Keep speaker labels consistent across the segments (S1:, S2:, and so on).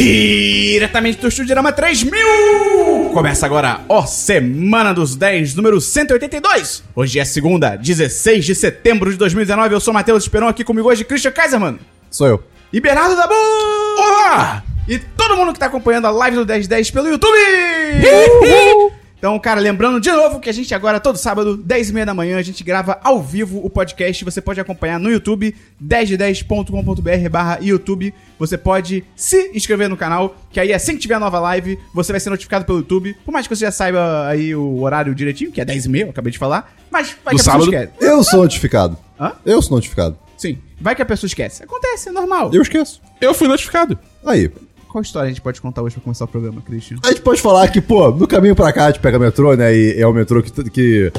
S1: Diretamente do Estúdio Drama 3000! Começa agora, ó, Semana dos 10, número 182. Hoje é segunda, 16 de setembro de 2019. Eu sou Matheus Esperon, aqui comigo hoje, Christian Kaiserman.
S2: Sou eu.
S1: E Bernardo Dabu! Olá! E todo mundo que tá acompanhando a live do 1010 pelo YouTube! Então, cara, lembrando de novo que a gente agora, todo sábado, 10 e meia da manhã, a gente grava ao vivo o podcast. Você pode acompanhar no YouTube, 10de10.com.br barra YouTube. Você pode se inscrever no canal, que aí assim que tiver a nova live, você vai ser notificado pelo YouTube. Por mais que você já saiba aí o horário direitinho, que é 10 e meia, eu acabei de falar. Mas vai
S3: Do
S1: que a pessoa
S3: sábado?
S1: esquece.
S2: Eu sou notificado.
S1: Hã?
S2: Eu sou notificado.
S1: Sim, vai que a pessoa esquece. Acontece, é normal.
S2: Eu esqueço.
S3: Eu fui notificado.
S2: Aí.
S1: Qual história a gente pode contar hoje pra começar o programa, Christian?
S2: A gente pode falar que, pô, no caminho pra cá a gente pega metrô, né? E é o metrô que, que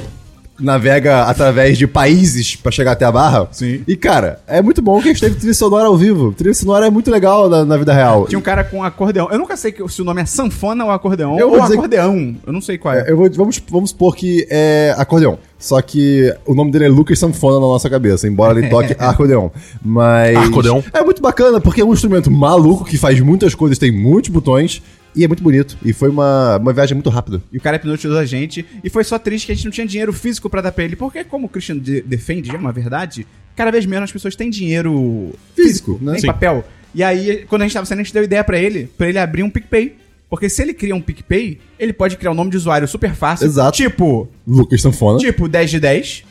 S2: navega através de países pra chegar até a barra.
S1: Sim.
S2: E, cara, é muito bom que a gente teve trilha sonora ao vivo. Trilha sonora é muito legal na, na vida real.
S1: Tinha um cara com acordeão. Eu nunca sei se o nome é sanfona ou acordeão.
S2: Eu
S1: ou
S2: dizer que-
S1: acordeão. Eu não sei qual é.
S2: Eu vou, vamos, vamos supor que é acordeão. Só que o nome dele é Lucas Sanfona na nossa cabeça, embora ele toque acordeão. Mas.
S3: Acordeão.
S2: É muito bacana, porque é um instrumento maluco que faz muitas coisas, tem muitos botões e é muito bonito. E foi uma, uma viagem muito rápida.
S1: E o cara hipnotizou a gente. E foi só triste que a gente não tinha dinheiro físico pra dar pra ele. Porque, como o Christian de- defende, é uma verdade, cada vez menos as pessoas têm dinheiro
S2: Físico, né?
S1: nem
S2: Sim.
S1: papel. E aí, quando a gente tava saindo, a gente deu ideia pra ele, pra ele abrir um PicPay. Porque se ele cria um PicPay, ele pode criar um nome de usuário super fácil.
S2: Exato.
S1: Tipo,
S2: Lucas Sanfona.
S1: Tipo 10 de 10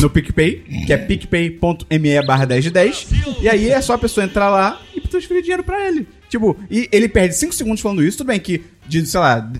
S1: no PicPay, que é picpay.me barra 10 de 10. E aí é só a pessoa entrar lá e transferir dinheiro pra ele. Tipo, e ele perde 5 segundos falando isso. Tudo bem que de, sei lá,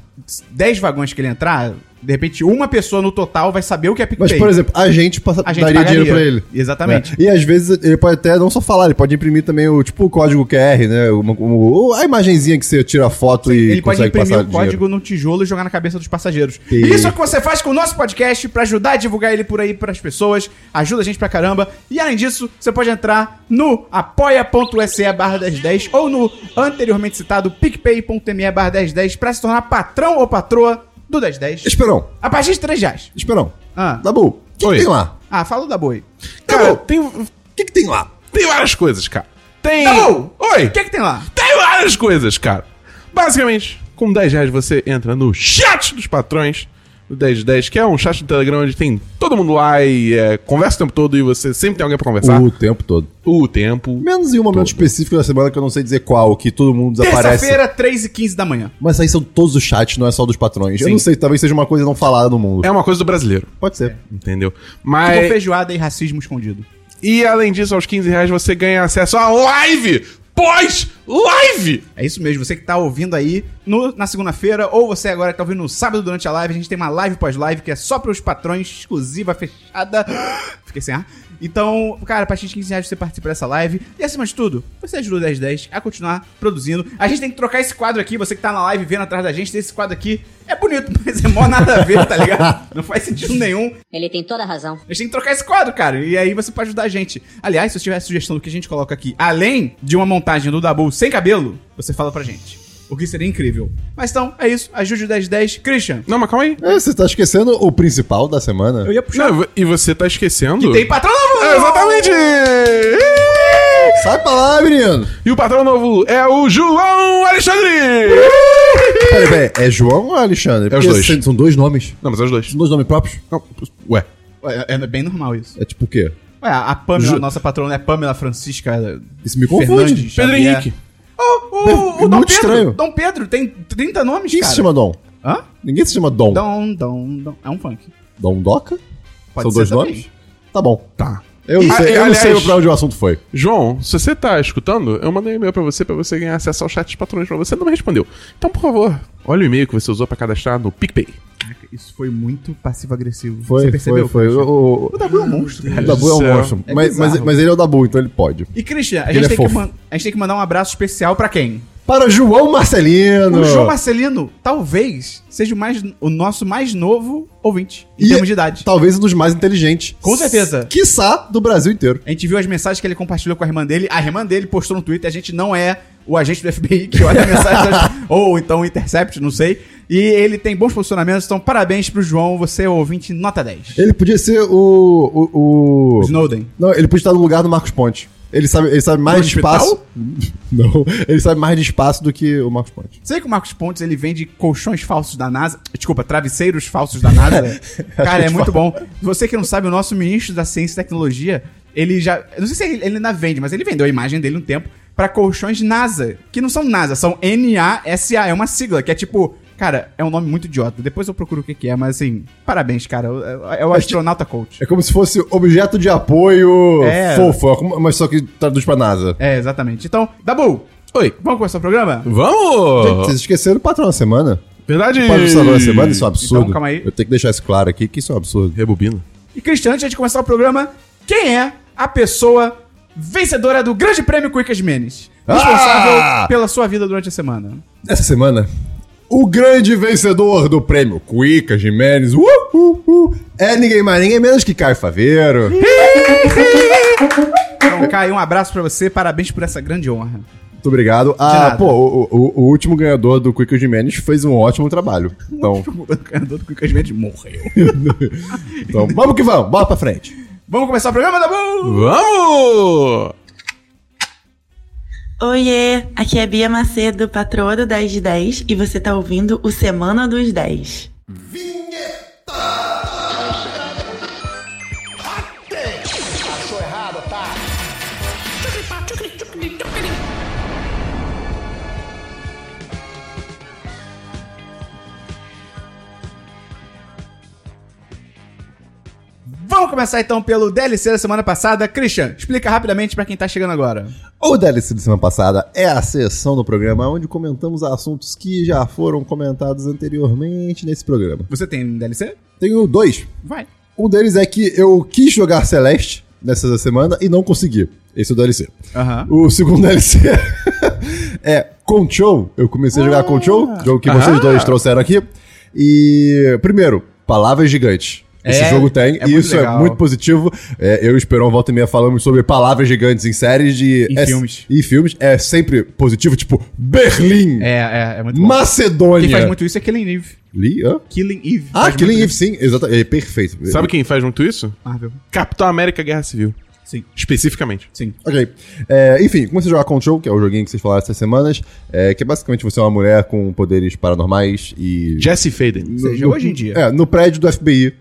S1: 10 vagões que ele entrar, de repente uma pessoa no total vai saber o que é PicPay.
S2: Mas, por exemplo, a gente, passa,
S1: A gente
S2: daria
S1: pagaria.
S2: dinheiro pra ele.
S1: Exatamente.
S2: né? E às vezes ele pode até não só falar, ele pode imprimir também o tipo o código QR, né? Uma, uma- a imagenzinha que você tira foto e
S1: Ele pode
S2: consegue
S1: imprimir
S2: passar
S1: o código
S2: dinheiro.
S1: no tijolo e jogar na cabeça dos passageiros.
S2: E-
S1: E isso é o que você faz com o nosso podcast pra ajudar a divulgar ele por aí pras pessoas. Ajuda a gente pra caramba. E além disso, você pode entrar no apoia.se barra 1010 ou no anteriormente citado picpay.me barra 1010 pra se tornar patrão ou patroa do 1010.
S2: Esperão,
S1: A partir de 3 reais.
S2: Esperão.
S1: Ah,
S2: Dabu, o que, que tem lá?
S1: ah fala da boi.
S3: Cara,
S2: Dabu,
S3: tem,
S2: o que, que tem lá?
S3: tem várias coisas, cara. Tem.
S1: Dabu!
S3: Oi!
S1: O que é que tem lá?
S3: Tem várias coisas, cara. Basicamente, com 10 reais você entra no chat dos patrões do 1010, que é um chat do Telegram onde tem todo mundo lá e é, conversa o tempo todo e você sempre tem alguém pra conversar.
S2: O tempo todo.
S3: O tempo.
S2: Menos em um momento específico da semana que eu não sei dizer qual, que todo mundo desaparece.
S1: Terça-feira, 3 e 15 da manhã.
S2: Mas aí são todos os chats, não é só dos patrões. Eu
S1: Sim.
S2: não sei, talvez seja uma coisa não falada no mundo.
S3: É uma coisa do brasileiro.
S2: Pode ser.
S3: Entendeu?
S1: Tipo
S3: Mas.
S1: feijoada e racismo escondido.
S3: E além disso, aos 15 reais você ganha acesso à live! Pós-live!
S1: É isso mesmo, você que tá ouvindo aí no- na segunda-feira, ou você agora que tá ouvindo no sábado durante a live, a gente tem uma live pós-live que é só pros patrões, exclusiva, fechada. Fiquei sem ar. Então, cara, a partir de 15 reais você participa dessa live. E acima de tudo, você ajuda o 1010 a continuar produzindo. A gente tem que trocar esse quadro aqui, você que tá na live vendo atrás da gente, esse quadro aqui é bonito, mas é mó nada a ver, tá ligado? Não faz sentido nenhum.
S4: Ele tem toda a razão.
S1: A gente tem que trocar esse quadro, cara. E aí você pode ajudar a gente. Aliás, se você tiver sugestão do que a gente coloca aqui, além de uma montagem do Dabu sem cabelo, você fala pra gente. O que seria incrível. Mas então, é isso. Ajude o 1010. Christian,
S3: Não, mas calma aí.
S2: É, você tá esquecendo o principal da semana?
S1: eu ia puxar.
S3: Não, e você tá esquecendo.
S1: Tem patrão novo!
S3: É, exatamente!
S2: Sai pra lá, menino!
S3: E o patrão novo é o João Alexandre!
S2: Peraí, peraí, é João ou Alexandre?
S3: É os dois.
S2: São, dois nomes.
S3: Não, mas é os dois.
S2: São dois nomes próprios?
S3: Não, ué.
S1: Ué, É bem normal isso.
S2: É tipo o quê?
S1: Ué, a Pamela,
S2: Ju-
S1: nossa patrona é Pamela Francisca.
S2: Isso me confunde.
S3: Pedro
S1: Xavier.
S3: Henrique.
S1: Oh, o, o,
S2: É
S1: o Dom Pedro.
S2: estranho.
S1: Dom Pedro tem 30 nomes,
S2: Quem
S1: cara.
S2: se chama Dom?
S1: Hã?
S2: Ninguém se chama Dom.
S1: Dom, Dom, Dom. É um funk.
S2: Dom Doca?
S1: Pode
S2: São dois
S1: também.
S2: nomes? Tá bom.
S3: Tá.
S2: Eu não sei, eu não
S3: aliás-
S2: sei pra onde o assunto foi.
S3: João, se você tá escutando, eu mandei um e-mail pra você pra você ganhar acesso ao chat dos patrões pra você, não me respondeu. Então, por favor, olha o e-mail que você usou pra cadastrar no PicPay.
S1: Caraca, Isso foi muito passivo-agressivo.
S2: Foi,
S1: Você percebeu?
S2: foi, foi. O,
S1: O Dabu é um monstro, cara.
S2: o Dabu é um
S3: Céu.
S2: monstro.
S1: É
S2: mas, mas, mas ele é o Dabu, então ele pode.
S1: E Christian, a
S2: Ele
S1: gente,
S2: é
S1: tem que
S2: fofo.
S1: man- a gente tem que mandar um abraço especial pra quem?
S2: Para João Marcelino!
S1: O João Marcelino, talvez, seja o, mais, o nosso mais novo ouvinte, em
S2: E
S1: termos de idade.
S2: Talvez um dos mais inteligentes.
S1: Com certeza.
S2: Quiçá do Brasil inteiro.
S1: A gente viu as mensagens que ele compartilhou com a irmã dele. A irmã dele postou no Twitter. A gente não é o agente do FBI que olha a mensagem. ou então o Intercept, não sei. E ele tem bons posicionamentos. Então, parabéns pro João. Você é o ouvinte nota 10.
S2: Ele podia ser o, o- O
S1: Snowden.
S2: Não, ele podia estar no lugar do Marcos Ponte. Ele sabe, ele sabe mais de espaço. Não, ele sabe mais de espaço do que o Marcos Pontes.
S1: Sei que o Marcos Pontes ele vende colchões falsos da NASA. Desculpa, travesseiros falsos da NASA. Cara, é muito bom. Você que não sabe, o nosso ministro da Ciência e Tecnologia, ele já. Não sei se ele, ele ainda vende, mas ele vendeu a imagem dele um tempo pra colchões NASA. Que não são NASA, são NASA. É uma sigla, que é tipo. Cara, é um nome muito idiota. Depois eu procuro o que, que é, mas assim, parabéns, cara. É é o astronauta coach.
S2: É como se fosse objeto de apoio
S1: É.
S2: fofo, é mas só que traduz pra NASA.
S1: É, exatamente. Então, Dabu,
S3: Oi.
S1: vamos começar o programa?
S3: Vamos!
S2: Vocês esqueceram o patrão da semana?
S3: Verdade.
S2: Patrocinador da semana, isso é um absurdo.
S1: Então, calma aí.
S2: Eu tenho que deixar isso claro aqui, que isso é um absurdo.
S3: Rebobina.
S1: E Cristian, antes de começar o programa, quem é a pessoa vencedora do Grande Prêmio Quick Menes? Responsável
S2: Ah!
S1: pela sua vida durante a semana.
S2: Essa semana, o grande vencedor do prêmio Cuica Jimenez uh, uh, uh, é ninguém mais, ninguém menos que Caio Faveiro.
S1: Então, Caio, um abraço pra você, parabéns por essa grande honra.
S2: Muito obrigado. Ah, pô, o, o- o último ganhador do Cuica Jimenez fez um ótimo trabalho. Então,
S1: O ganhador do Quick Menes morreu.
S2: então vamos que vamos, bora pra frente.
S1: Vamos começar o programa, Dabu?
S3: Vamos!
S4: Oiê, aqui é Bia Macedo, patroa do 10 de 10, e você tá ouvindo o Semana dos 10.
S1: Vamos começar então pelo DLC da semana passada. Christian, explica rapidamente pra quem tá chegando agora.
S2: O DLC da semana passada é a sessão do programa onde comentamos assuntos que já foram comentados anteriormente nesse programa.
S1: Você tem um DLC?
S2: Tenho dois.
S1: Vai.
S2: Um deles é que eu quis jogar Celeste nessa semana e não consegui. Esse é o DLC.
S1: Aham.
S2: O segundo DLC é Control. Eu comecei a jogar Control, jogo que vocês
S3: Ah.
S2: dois trouxeram aqui. E, primeiro, palavras gigantes. Esse
S1: É,
S2: jogo tem,
S1: é
S2: e isso
S1: legal.
S2: é muito positivo. É, eu e o Esperão volta e meia falamos sobre palavras gigantes em séries de.
S1: Em
S2: é-
S1: filmes.
S2: E filmes. É sempre positivo, tipo Berlim,
S1: É, é, é muito bom.
S2: Macedônia.
S1: Quem faz muito isso é Killing Eve.
S2: Lee, hã?
S1: Killing Eve.
S2: Ah, Killing Eve, sim, exatamente. É perfeito.
S3: Sabe quem faz muito isso?
S1: isso. Marvel.
S3: Capitão América Guerra Civil.
S1: Sim,
S3: Especificamente.
S1: sim.
S2: Ok. É, enfim, comecei a jogar Control, que é o joguinho que vocês falaram essas semanas. É, que é basicamente você é uma mulher com poderes paranormais e.
S3: Jesse Faden.
S1: Ou seja, hoje em dia.
S2: É, no prédio do FBI,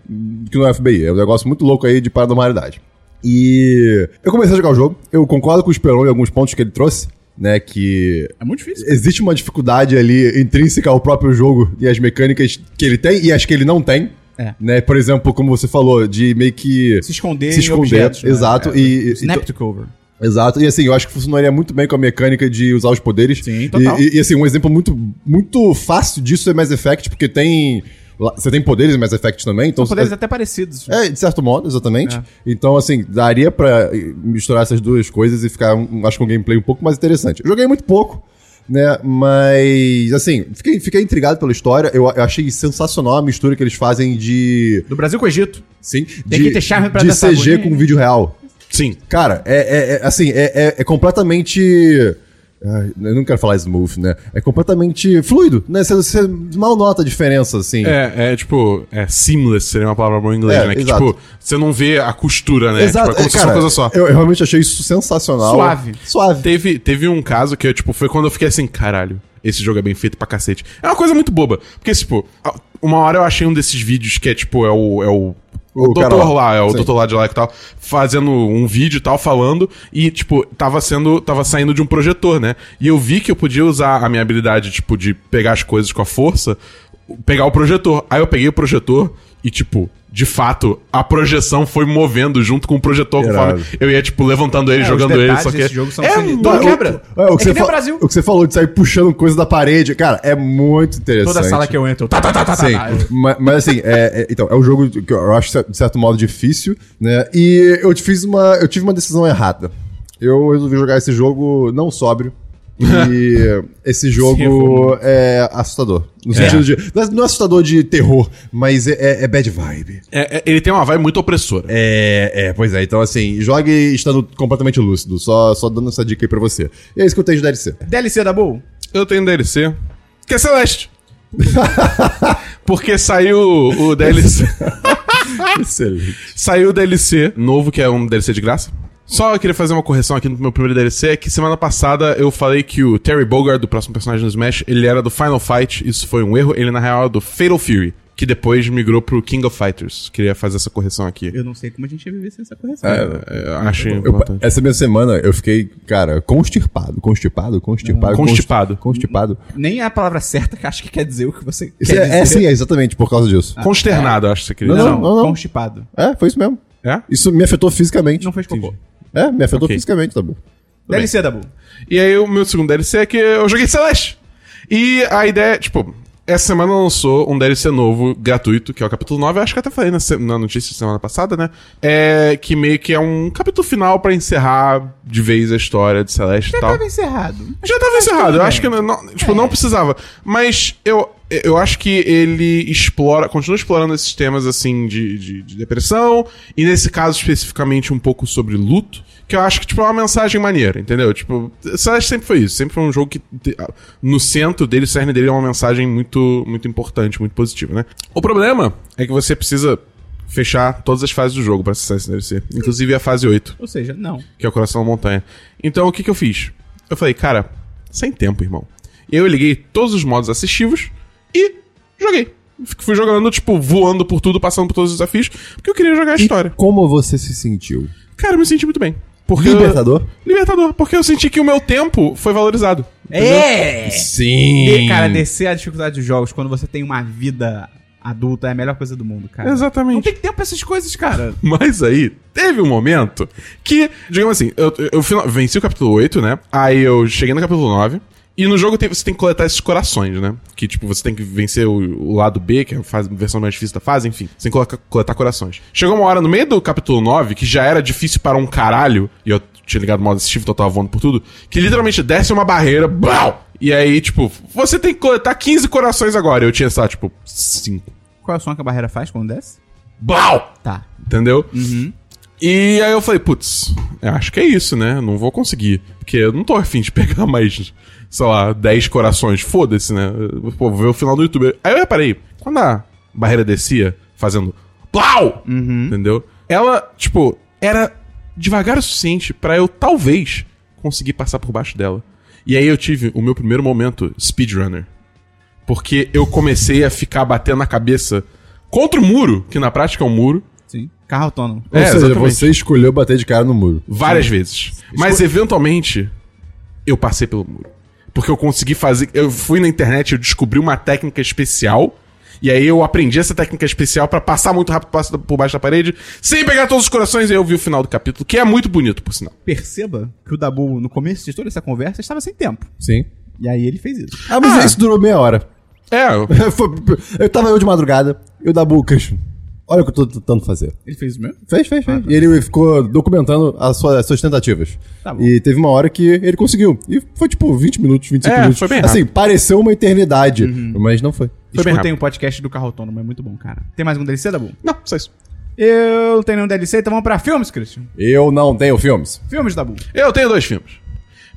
S2: que não é FBI, é um negócio muito louco aí de paranormalidade. E eu comecei a jogar o jogo, eu concordo com o Esperon em alguns pontos que ele trouxe, né, que
S1: É muito difícil.
S2: existe uma dificuldade ali intrínseca ao próprio jogo e as mecânicas que ele tem e as que ele não tem.
S1: É.
S2: Né, por exemplo, como você falou, de meio que
S1: Se esconder,
S2: se esconder,
S1: objetos. né?
S2: exato,
S1: É.
S2: e- e-
S1: Snap to cover.
S2: Exato, e assim, eu acho que funcionaria muito bem com a mecânica de usar os poderes.
S1: Sim, total.
S2: E, e, assim, um exemplo muito, muito fácil disso é Mass Effect, porque tem. Você tem poderes em Mass Effect também, então.
S1: São poderes até parecidos.
S2: É, de certo modo, exatamente.
S1: É.
S2: Então, assim, daria pra misturar essas duas coisas e ficar, um- acho que um gameplay um pouco mais interessante. Eu joguei muito pouco, né? Mas, assim, fiquei, fiquei intrigado pela história. Eu, eu achei sensacional a mistura que eles fazem de.
S1: Do Brasil com o Egito.
S2: Sim,
S1: Tem
S2: de,
S1: que ter charme pra
S2: de CG com vídeo real.
S3: Sim.
S2: Cara, é, é- é, assim, é, é- é completamente. Eu não quero falar smooth, né? É completamente fluido, né? Você, você mal nota a diferença, assim.
S3: É, é tipo, é seamless seria uma palavra boa em inglês,
S2: É,
S3: né? Que
S2: exato.
S3: tipo, você não vê a costura, né?
S2: Exato,
S3: Tipo, é como
S2: é,
S3: se fosse uma coisa só.
S2: Eu, eu realmente achei isso sensacional.
S1: Suave.
S2: Suave.
S3: Teve, teve um caso que, tipo, foi quando eu fiquei assim, caralho, esse jogo é bem feito pra cacete. É uma coisa muito boba. Porque, tipo, uma hora eu achei um desses vídeos que é, tipo, é o. É o o,
S2: O
S3: doutor
S2: lá.
S3: lá, é o
S2: Sim.
S3: doutor lá de lá que tal, fazendo um vídeo e tal, falando, e, tipo, tava sendo, tava saindo de um projetor, né? E eu vi que eu podia usar a minha habilidade, tipo, de pegar as coisas com a força, pegar o projetor. Aí eu peguei o projetor e, tipo, de fato, a projeção foi movendo junto com o projetor
S2: Irado.
S3: conforme eu ia, tipo, levantando ele,
S1: É,
S3: jogando ele, só que...
S1: jogo são
S3: é,
S1: quebra.
S2: É, o,
S1: É
S2: que
S1: que
S2: você
S1: nem o
S2: fa-
S1: Brasil.
S2: o que você falou de sair puxando coisa da parede, cara, é muito interessante.
S1: Toda sala que eu entro. Tá, tá, tá, tá, tá,
S2: Sim,
S1: tá.
S2: mas, mas assim, é, é- então, é um jogo que eu acho de certo modo difícil, né? E eu fiz uma, eu tive uma decisão errada. Eu resolvi jogar esse jogo não sóbrio. E esse jogo é assustador. No sentido de. Não é, não é assustador de terror, mas é, é- é bad vibe.
S3: É, é, ele tem uma vibe muito opressora.
S2: É, é, pois é. Então, assim, jogue estando completamente lúcido. Só, só dando essa dica aí pra você. E é isso que eu tenho de DLC.
S1: DLC da Bull?
S3: Eu tenho DLC, que é Celeste. Porque saiu o DLC.
S2: Excelente.
S3: saiu o DLC novo, que é um DLC de graça. Só eu queria fazer uma correção aqui no meu primeiro DLC, é que semana passada eu falei que o Terry Bogard, do próximo personagem do Smash, ele era do Final Fight, isso foi um erro, ele na real é do Fatal Fury, que depois migrou pro King of Fighters. Queria fazer essa correção aqui.
S1: Eu não sei como a gente ia viver sem essa correção.
S3: É, eu acho
S2: Eu-
S3: importante.
S2: essa minha semana eu fiquei, cara, constipado. Constipado? Constipado?
S3: Constipado.
S2: const- Constipado.
S1: Nem é a palavra certa que acho que quer dizer o que você
S2: Isso
S1: quer
S2: é,
S1: dizer.
S2: é sim, é exatamente por causa disso.
S3: Consternado, acho que você queria
S2: Não,
S3: dizer.
S1: Não,
S2: não, não.
S1: constipado.
S2: É, foi isso mesmo.
S3: É?
S2: Isso me afetou fisicamente.
S1: Não fez cocô.
S2: É, me afetou
S3: Ok.
S2: fisicamente, tá bom.
S1: DLC, Dabu.
S3: E aí o meu segundo DLC é que eu joguei Celeste. E a ideia, tipo, essa semana lançou um DLC novo, gratuito, que é o capítulo 9. Eu acho que até falei na, na notícia semana passada, né? É que meio que é um capítulo final pra encerrar de vez a história de Celeste e tal.
S1: Tava encerrado.
S3: Já tava encerrado, eu
S1: tudo
S3: acho que não, tipo, não precisava. Mas eu, eu acho que ele explora, continua explorando esses temas assim de, de, de depressão, e nesse caso especificamente um pouco sobre luto, que eu acho que tipo, é uma mensagem maneira, entendeu? Tipo, Celeste sempre foi isso, sempre foi um jogo que no centro dele, o cerne dele é uma mensagem muito, muito importante, muito positiva, né? O problema é que você precisa fechar todas as fases do jogo pra acessar esse DLC, inclusive a fase 8
S1: Ou seja, não.
S3: que é o coração da montanha. Então o que que eu fiz? Eu falei, cara, sem tempo, irmão. E eu liguei todos os modos assistivos e joguei. Fui jogando, tipo, voando por tudo, passando por todos os desafios, porque eu queria jogar a história.
S2: Como você se sentiu?
S3: Cara, eu me senti muito bem. Porque
S2: Libertador?
S3: Libertador, porque eu senti que o meu tempo foi valorizado.
S1: É!
S2: Sim.
S1: E, cara, descer a dificuldade dos jogos quando você tem uma vida adulta é a melhor coisa do mundo, cara.
S3: Exatamente.
S1: Não tem tempo pra essas coisas, cara.
S3: Mas aí, teve um momento que, digamos assim, eu, eu, final- venci o capítulo 8, né? Aí eu cheguei no capítulo 9. E no jogo tem- você tem que coletar esses corações, né? Que, tipo, você tem que vencer o, o lado B, que é a fase- versão mais difícil da fase, enfim. Você tem que colocar- coletar corações. Chegou uma hora no meio do capítulo 9, que já era difícil para um caralho, e eu tinha ligado o modo assistível, então eu tava voando por tudo, que literalmente desce uma barreira, blau! E aí, tipo, você tem que coletar 15 corações agora. Eu tinha, lá, tipo, 5.
S1: Qual é o som que a barreira faz quando desce?
S3: Blau!
S1: Tá.
S3: Entendeu?
S1: Uhum.
S3: E aí eu falei, putz, eu acho que é isso, né? Não vou conseguir. Porque eu não tô afim de pegar mais, sei lá, 10 corações. Foda-se, né? Pô, vou ver o final do YouTube. Aí eu reparei, quando a barreira descia, fazendo plau! Entendeu? Ela, tipo, era devagar o suficiente pra eu, talvez, conseguir passar por baixo dela. E aí eu tive o meu primeiro momento speedrunner. Porque eu comecei a ficar batendo na cabeça contra o muro, que na prática é um muro,
S1: Sim. Carro autônomo.
S2: Ou
S3: É,
S2: seja,
S3: exatamente.
S2: você escolheu bater de cara no muro.
S3: várias vezes. Mas eventualmente eu passei pelo muro. Porque eu consegui fazer. Eu fui na internet, eu descobri uma técnica especial. E aí eu aprendi essa técnica especial pra passar muito rápido por baixo da parede, sem pegar todos os corações, e aí eu vi o final do capítulo, que é muito bonito, por sinal.
S1: Perceba que o Dabu, no começo de toda essa conversa, estava sem tempo.
S2: Sim.
S1: E aí ele fez isso.
S2: Ah, mas
S3: Ah.
S2: isso durou meia hora.
S3: É, eu-
S2: eu tava eu de madrugada, e o Dabu, Christian, olha o que eu tô tentando fazer.
S1: Ele fez isso mesmo?
S2: Fez, fez, fez. E ele ficou documentando as suas, as suas tentativas.
S1: Tá bom.
S2: E teve uma hora que ele conseguiu. E foi tipo 20 minutos, 25
S3: É,
S2: minutos.
S3: foi bem
S2: Assim,
S3: rápido.
S2: pareceu uma eternidade, mas não foi.
S3: Foi bem
S1: Escutem o podcast do carro autônomo, é muito bom, cara. Tem mais um DLC, Dabu?
S3: Não, só isso.
S1: Eu não tenho nenhum DLC, então vamos pra filmes, Christian.
S2: Eu não tenho filmes.
S1: Filmes, Dabu.
S3: Eu tenho dois filmes.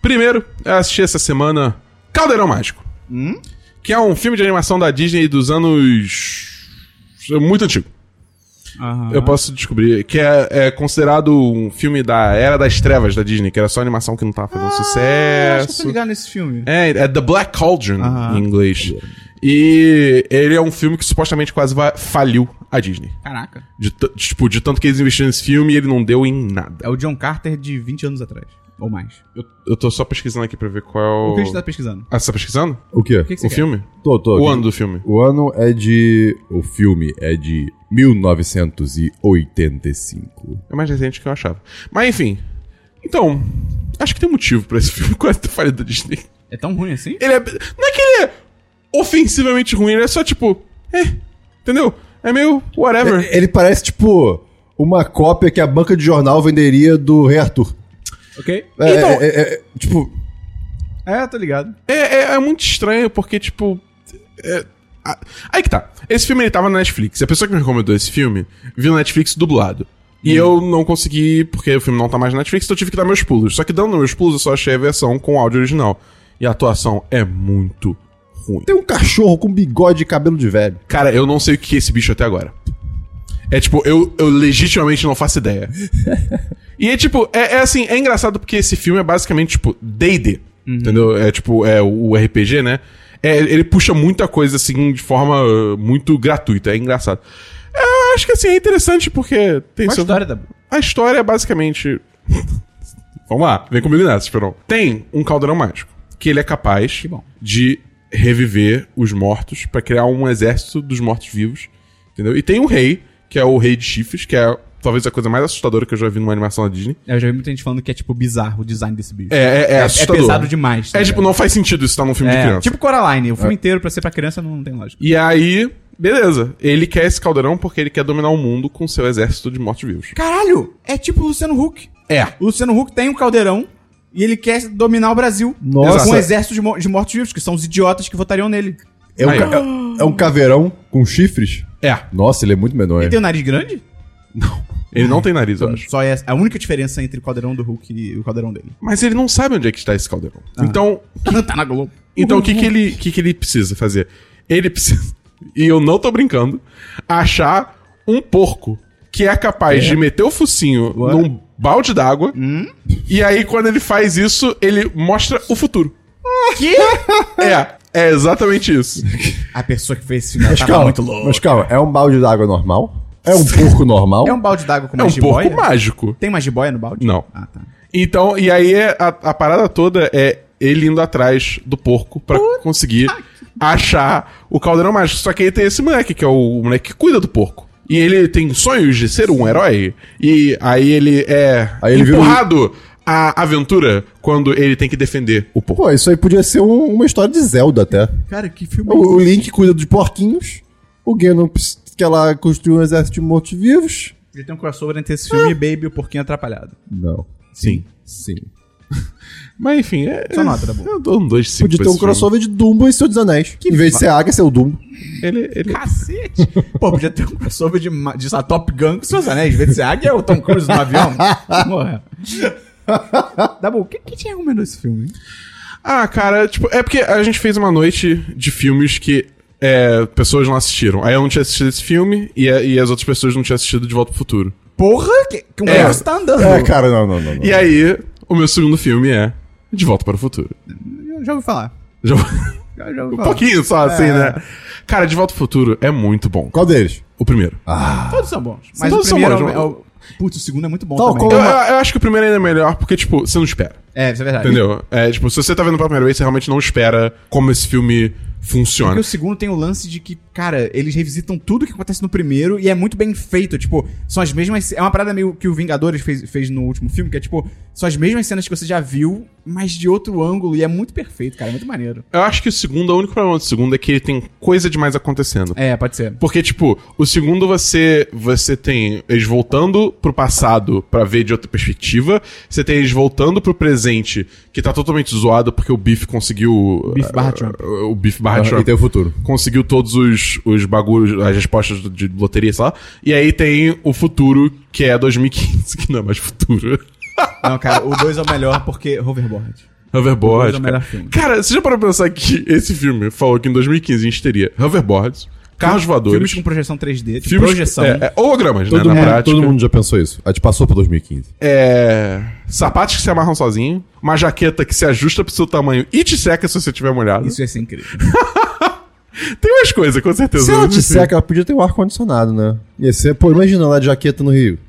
S3: Primeiro, eu assisti essa semana Caldeirão Mágico. Que é um filme de animação da Disney dos anos. muito antigo.
S1: Aham.
S3: Eu posso descobrir. Que é, é considerado um filme da Era das Trevas da Disney, que era só animação que não tava fazendo
S1: Ah, acho que eu tô
S3: sucesso.
S1: ligado nesse filme.
S3: É, é The Black Cauldron
S1: Aham.
S3: em inglês. E ele é um filme que supostamente quase faliu a Disney.
S1: Caraca.
S3: De, tipo, de tanto que eles investiram nesse filme e ele não deu em nada.
S1: É o John Carter de 20 anos atrás. Ou mais.
S3: Eu, eu tô só pesquisando aqui pra ver qual
S1: O
S3: o.
S1: que a gente tá pesquisando?
S3: Ah, você tá pesquisando?
S2: O quê?
S1: O que, que você
S3: o
S1: quer?
S3: filme?
S2: Tô, tô.
S3: O
S2: aqui.
S3: ano do filme.
S2: O ano é de. O filme é de 1985.
S3: É mais recente que eu achava. Mas enfim. Então, acho que tem um motivo pra esse filme quase ter falha da Disney.
S1: É tão ruim assim?
S3: Ele é. Não é que ele é ofensivamente ruim, ele é só tipo. É. Entendeu? É meio whatever.
S2: É- Ele parece tipo uma cópia que a banca de jornal venderia do Rei Arthur.
S1: Ok.
S2: É,
S3: Então-
S2: é- é- é- tipo,
S1: É, tô ligado.
S3: É, é, é muito estranho, porque, tipo. Aí que tá. Esse filme ele tava na Netflix. A pessoa que me recomendou esse filme viu na Netflix dublado. E eu não consegui, porque o filme não tá mais na Netflix, então eu tive que dar meus pulos. Só que dando meus pulos, eu só achei a versão com áudio original. E a atuação é muito ruim.
S2: tem um cachorro com bigode e cabelo de velho.
S3: Cara, eu não sei o que é esse bicho até agora. É tipo, eu, eu legitimamente não faço ideia. e é tipo, é, é assim, é engraçado porque esse filme é basicamente, tipo, D&D. Entendeu? É tipo, é o RPG, né? É, ele puxa muita coisa, assim, de forma uh, muito gratuita. É engraçado. Eu acho que, assim, é interessante porque tem
S1: Qual a
S3: seu-
S1: história da...
S3: a história é basicamente. Vamos lá, vem comigo nessa, Esperon. Tem um caldeirão mágico que ele é capaz de reviver os mortos pra criar um exército dos mortos-vivos. Entendeu? E tem um rei, que é o rei de chifres, que é talvez a coisa mais assustadora que eu já vi numa animação da Disney.
S1: Eu já vi muita gente falando que é, tipo, bizarro o design desse bicho.
S3: É, é, é, assustador.
S1: pesado demais. tá
S3: É tipo, não faz sentido isso estar num filme de
S1: É,
S3: criança.
S1: tipo Coraline. O filme inteiro pra ser pra criança não tem lógica.
S3: E aí, beleza. Ele quer esse caldeirão porque ele quer dominar o mundo com seu exército de mortos-vivos.
S1: Caralho! É tipo o Luciano Huck.
S3: É.
S1: O Luciano Huck tem um caldeirão e ele quer dominar o Brasil.
S2: Nossa.
S1: Com um exército de, mo- de mortos-vivos, que são os idiotas que votariam nele.
S2: É um, é- é um caveirão com chifres?
S3: É.
S2: Nossa, ele é muito menor.
S1: Ele tem o nariz grande?
S3: Ele não tem nariz, eu acho.
S1: Só é a única diferença entre o caldeirão do Hulk e o caldeirão dele.
S3: Mas ele não sabe onde é que está esse caldeirão. Então,
S1: tá na Globo.
S3: Então, o que, que, ele, que, que ele precisa fazer? Ele precisa, e eu não tô brincando, achar um porco que é capaz de meter o focinho
S1: What?
S3: num balde d'água. E aí, quando ele faz isso, ele mostra o futuro.
S1: Que?
S3: É, é exatamente isso.
S1: A pessoa que fez esse filme
S2: Mas
S1: tava
S2: calma,
S1: muito louca.
S2: mas calma, é um balde d'água normal? É um porco normal?
S1: É um balde d'água com
S3: É
S1: uma
S3: um porco mágico.
S1: Tem uma jiboia no balde?
S3: Não.
S1: Ah, tá.
S3: Então, e aí é- a, a parada toda é ele indo atrás do porco pra conseguir achar o caldeirão mágico. Só que aí tem esse moleque, que é o moleque que cuida do porco. E ele tem sonhos de ser um herói. E aí ele é
S2: Aí ele
S3: empurrado à aventura quando ele tem que defender o porco.
S2: Pô, isso aí podia ser um- uma história de Zelda até.
S1: Cara, que filme
S2: O, o Link cuida dos porquinhos, o Ganon quer lá construir um exército de mortos-vivos.
S1: Ele tem um crossover entre esse filme e Baby e o Porquinho Atrapalhado.
S2: Não.
S3: Sim.
S2: Sim.
S3: Mas enfim, é.
S1: Só nota, tá bom.
S3: Eu dou um 2 de 5
S2: Podia ter um crossover de Dumbo e Senhor dos Anéis. em vez de ser Águia, ser o Dumbo.
S3: Ele, ele...
S1: Cacete! Pô, podia ter um crossover de, de lá, Top Gun com seus anéis. Em vez de ser águia, é o Tom Cruise no avião. Morra. Dabu, o que, que te recomendou esse filme? hein?
S3: Ah, cara, tipo, é porque a gente fez uma noite de filmes que é, pessoas não assistiram. Aí eu não tinha assistido esse filme e, a- e as outras pessoas não tinham assistido De Volta pro Futuro.
S1: Porra, que, que um
S3: É.
S1: é. você tá andando.
S2: É, cara, não, não, não. não.
S3: E aí, o meu segundo filme é De Volta para o Futuro.
S1: Eu já ouvi falar.
S3: Já...
S1: Já, já ouvi
S3: um
S1: falar.
S3: pouquinho só, assim,
S1: É.
S3: né? Cara, De Volta pro Futuro é muito bom.
S2: Qual deles?
S3: O primeiro.
S1: Todos são bons. Mas
S3: Todos
S1: o
S3: são
S1: primeiro
S3: bons,
S1: é, o, é o... Putz, o segundo é muito bom
S2: Tal
S1: também.
S3: Eu, eu- eu acho que o primeiro ainda é melhor porque, tipo, você não espera.
S1: É, isso é verdade.
S3: Entendeu? É, tipo, se você tá vendo pela primeira vez, você realmente não espera como esse filme funciona.
S1: Porque o segundo tem o lance de que, cara, eles revisitam tudo que acontece no primeiro e é muito bem feito. Tipo, são as mesmas. É uma parada meio que o Vingadores fez, fez no último filme, que é tipo, são as mesmas cenas que você já viu, mas de outro ângulo. E é muito perfeito, cara. É muito maneiro.
S3: Eu acho que o segundo, o único problema do segundo é que ele tem coisa demais acontecendo.
S1: É, pode ser.
S3: Porque, tipo, o segundo você você tem eles voltando pro passado pra ver de outra perspectiva. Você tem eles voltando pro presente, que tá totalmente zoado porque o Biff conseguiu.
S1: Biff barra Trump.
S3: uh, O Biff barra Trump.
S2: e tem o futuro.
S3: Conseguiu todos os, os bagulhos, as respostas de loteria, sei lá. E aí tem o futuro, que é 2015, que não é mais futuro.
S1: Não, cara, o 2 é o melhor porque hoverboard.
S3: Hoverboard.
S1: O dois é o melhor
S3: cara.
S1: filme.
S3: cara, você já parou pra pensar que esse filme falou que em 2015 a gente teria hoverboards, carros voadores,
S1: Filmes com projeção 3D, de
S3: filmes-
S1: projeção.
S3: é, é, hologramas,
S2: Todo,
S3: né, na prática.
S2: todo mundo já pensou isso. A gente passou pra 2015.
S3: É, sapatos que se amarram sozinho, uma jaqueta que se ajusta pro seu tamanho e te seca se você tiver molhado.
S1: Isso ia ser incrível.
S3: Tem mais coisa, com certeza.
S2: Se ela te seca, ela podia ter um ar-condicionado, né? Ia ser, pô, imagina lá de jaqueta no Rio.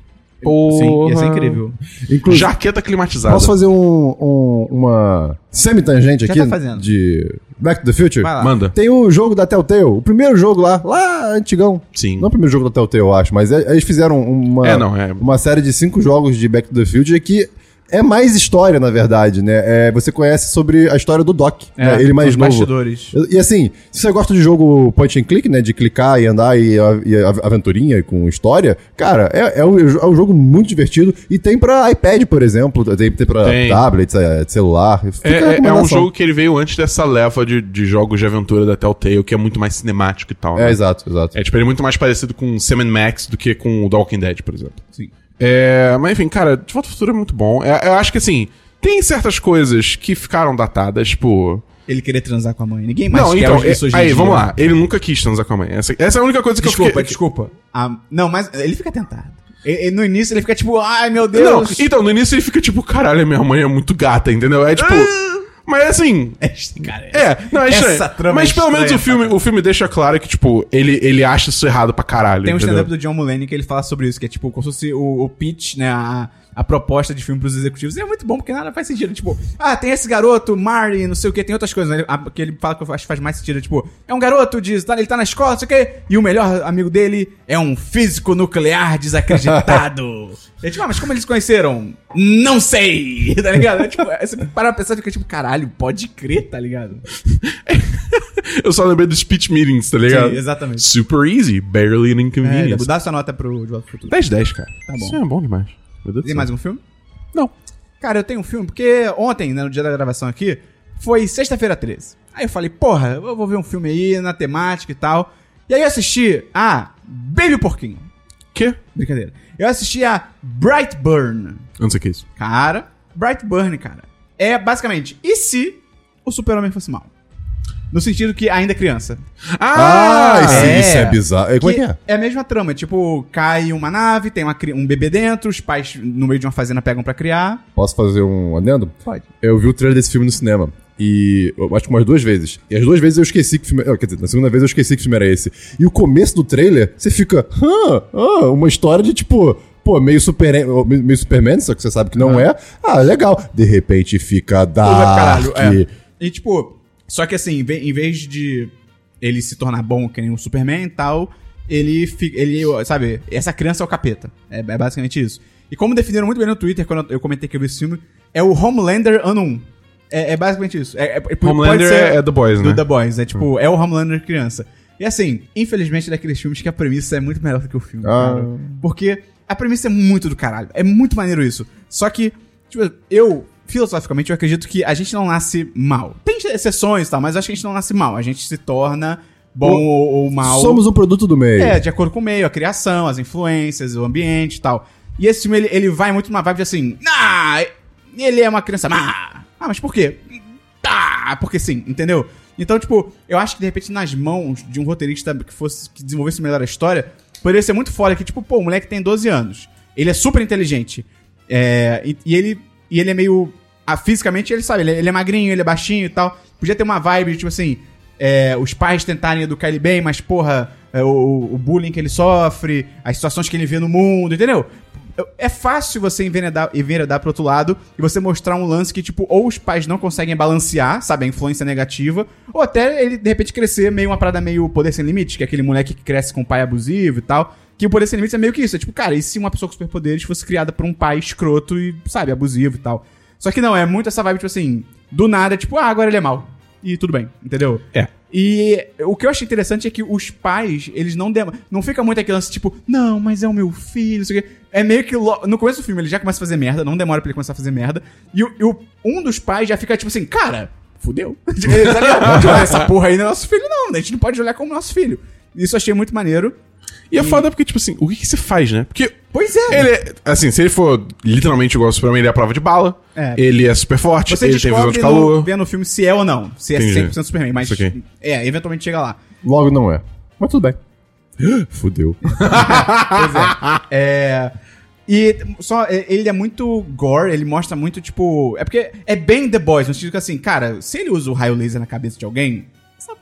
S1: Sim, ia ser incrível.
S2: Inclusive,
S3: Jaqueta climatizada.
S2: posso fazer um, um- uma semi-tangente
S1: Já
S2: aqui
S1: tá fazendo.
S2: de Back to the Future?
S3: Manda.
S2: Tem o jogo da Telltale, o primeiro jogo lá, lá antigão.
S3: Sim.
S2: Não o primeiro jogo da Telltale, eu acho, mas é- eles fizeram uma,
S3: É, não, é.
S2: uma série de cinco jogos de Back to the Future que é mais história, na verdade, né? É, você conhece sobre a história do Doc, né? ele mais
S1: os
S2: novo.
S1: bastidores.
S2: E assim, se você gosta de jogo point and click, né? De clicar e andar e, a- e aventurinha com história, cara, é, é, um, é um jogo muito divertido. E tem pra iPad, por exemplo, tem, tem pra
S3: Tem.
S2: tablets, é, celular.
S3: É, é- é um jogo que ele veio antes dessa leva de, de jogos de aventura da Telltale, que é muito mais cinemático e tal.
S2: É,
S3: né?
S2: exato, exato.
S3: É, tipo, ele é muito mais parecido com Sam Max do que com o The Walking Dead, por exemplo.
S1: Sim.
S3: É, mas enfim, cara, De Volta ao Futuro é muito bom. É, eu acho que assim, tem certas coisas que ficaram datadas, tipo.
S1: ele querer transar com a mãe. Ninguém mais
S3: Não,
S1: quer
S3: então,
S1: isso hoje
S3: é, aí, vamos lá. Ele nunca quis transar com a mãe. Essa, essa é a única coisa que
S1: Desculpa,
S3: eu fiquei...
S1: desculpa. Ah, não, mas ele fica tentado. E- no início ele fica tipo, ai meu
S3: Não,
S1: Deus.
S3: então, no início ele fica tipo, caralho, minha mãe é muito gata, entendeu? É tipo... Mas assim...
S1: Cara
S3: É, não, é
S1: Essa trama
S3: Mas
S1: é
S3: pelo menos o filme, o filme deixa claro que, tipo, ele, ele acha isso errado pra caralho.
S1: Tem um stand-up do John Mulaney que ele fala sobre isso, que é tipo, como se fosse o, o pitch, né, a, a proposta de filme pros executivos. E é muito bom, porque nada faz sentido. Tipo, ah, tem esse garoto, Marty, não sei o que, tem outras coisas, né? Que ele fala que eu acho que faz mais sentido. Tipo, é um garoto, diz, tá, ele tá na escola, não sei o que, e o melhor amigo dele é um físico nuclear desacreditado. é tipo, ah, mas como eles se conheceram? Não sei, tá ligado? É, tipo, aí você para pra pensar e fica tipo, caralho, pode crer, tá ligado?
S3: Eu só lembrei dos speech meetings, tá ligado?
S1: Sim, exatamente.
S3: Super easy, barely an
S1: É,
S3: inconvenience.
S1: dá sua nota pro De Volta pro Futuro.
S3: 10-10, cara.
S1: Tá bom.
S3: Isso é bom demais. Meu Deus
S1: Tem mais um filme?
S3: Não.
S1: Cara, eu tenho um filme, porque ontem, né, no dia da gravação aqui, foi sexta-feira 13. Aí eu falei, porra, eu vou ver um filme aí na temática e tal. E aí eu assisti a Baby Porquinho.
S3: Quê?
S1: Brincadeira. Eu assisti a Brightburn.
S3: Eu não sei o que é isso.
S1: Cara, Brightburn, cara. É basicamente, e se o super-homem fosse mal? No sentido que ainda é criança.
S2: Ah, isso
S1: é.
S2: isso é bizarro. É, Como é que é?
S1: É a mesma trama, tipo, cai uma nave, tem uma um bebê dentro, os pais no meio de uma fazenda pegam pra criar.
S2: Posso fazer um adendo?
S1: Pode.
S2: Eu vi o trailer desse filme no cinema. E eu acho que umas duas vezes. E as duas vezes eu esqueci que o filme. Quer dizer, na segunda vez eu esqueci que o filme era esse. E o começo do trailer, você fica. Hã? Ah, uma história de tipo. Pô, meio, super, meio Superman, só que você sabe que não é. Ah, legal. De repente fica dark.
S1: caralho, é. E tipo, só que assim, em ve- em vez de ele se tornar bom que nem um Superman e tal, ele fica. Ele, sabe, essa criança é o capeta. É, é basicamente isso. E como definiram muito bem no Twitter, quando eu comentei que eu vi esse filme, é o Homelander ano 1. É, é basicamente isso. É, é-
S3: Homelander
S1: ser
S3: é, é The Boys,
S1: do
S3: né?
S1: The Boys. É tipo, é o Homelander criança. E assim, infelizmente, é daqueles filmes que a premissa é muito melhor do que o filme,
S2: Ah.
S1: Porque a premissa é muito do caralho. É muito maneiro isso. Só que, tipo, eu, filosoficamente, eu acredito que a gente não nasce mal. Tem exceções e tal, mas acho que a gente não nasce mal. A gente se torna bom
S2: O-
S1: ou, ou mal.
S2: Somos um produto do meio.
S1: É, de acordo com o meio, a criação, as influências, o ambiente e tal. E esse filme, ele, ele vai muito numa vibe de assim, ah, ele é uma criança má. Ah, mas por quê? Tá, porque sim, entendeu? Então, tipo, eu acho que de repente nas mãos de um roteirista que fosse que desenvolvesse melhor a história, poderia ser muito foda que, tipo, pô, o moleque tem 12 anos. Ele é super inteligente. É, e, e ele, e ele é meio. Ah, fisicamente, ele sabe, ele, é- ele é magrinho, ele é baixinho e tal. Podia ter uma vibe, tipo assim, é, os pais tentarem educar ele bem, mas, porra, é, o, o bullying que ele sofre, as situações que ele vê no mundo, entendeu? É fácil você enveredar, enveredar pro outro lado e você mostrar um lance que, tipo, ou os pais não conseguem balancear, sabe, a influência negativa, ou até ele, de repente, crescer meio uma parada meio poder sem limite, que é aquele moleque que cresce com um pai abusivo e tal. Que o poder sem limites é meio que isso. É tipo, cara, e se uma pessoa com superpoderes fosse criada por um pai escroto e, sabe, abusivo e tal? Só que não, é muito essa vibe, tipo assim, do nada, tipo, ah, agora ele é mal. E tudo bem, entendeu?
S3: É.
S1: E o que eu achei interessante é que os pais, eles não demam, não fica muito aquele lance tipo, não, mas é o meu filho, não sei o quê. É meio que lo- no começo do filme ele já começa a fazer merda, não demora pra ele começar a fazer merda. E, o- e o- um dos pais já fica tipo assim, cara, fudeu. tá? Tipo, Essa porra aí não é nosso filho, não. A gente não pode olhar como nosso filho. Isso eu achei muito maneiro.
S3: E é foda porque, tipo assim, o que, que você faz, né? Porque
S1: Pois é.
S3: ele é, assim, se ele for literalmente igual ao Superman, ele é a prova de bala.
S1: É.
S3: Ele é super forte,
S1: Você
S3: ele tem visão de calor.
S1: no, vendo o filme se é ou não. Se é
S3: Entendi.
S1: 100% Superman. Mas,
S3: Isso aqui.
S1: é, eventualmente chega lá.
S2: Logo não é. Mas tudo bem. Fudeu.
S1: Pois é. É, E só, é, ele é muito gore, ele mostra muito, tipo. É porque é bem The Boys, no sentido que assim, cara, se ele usa o raio laser na cabeça de alguém,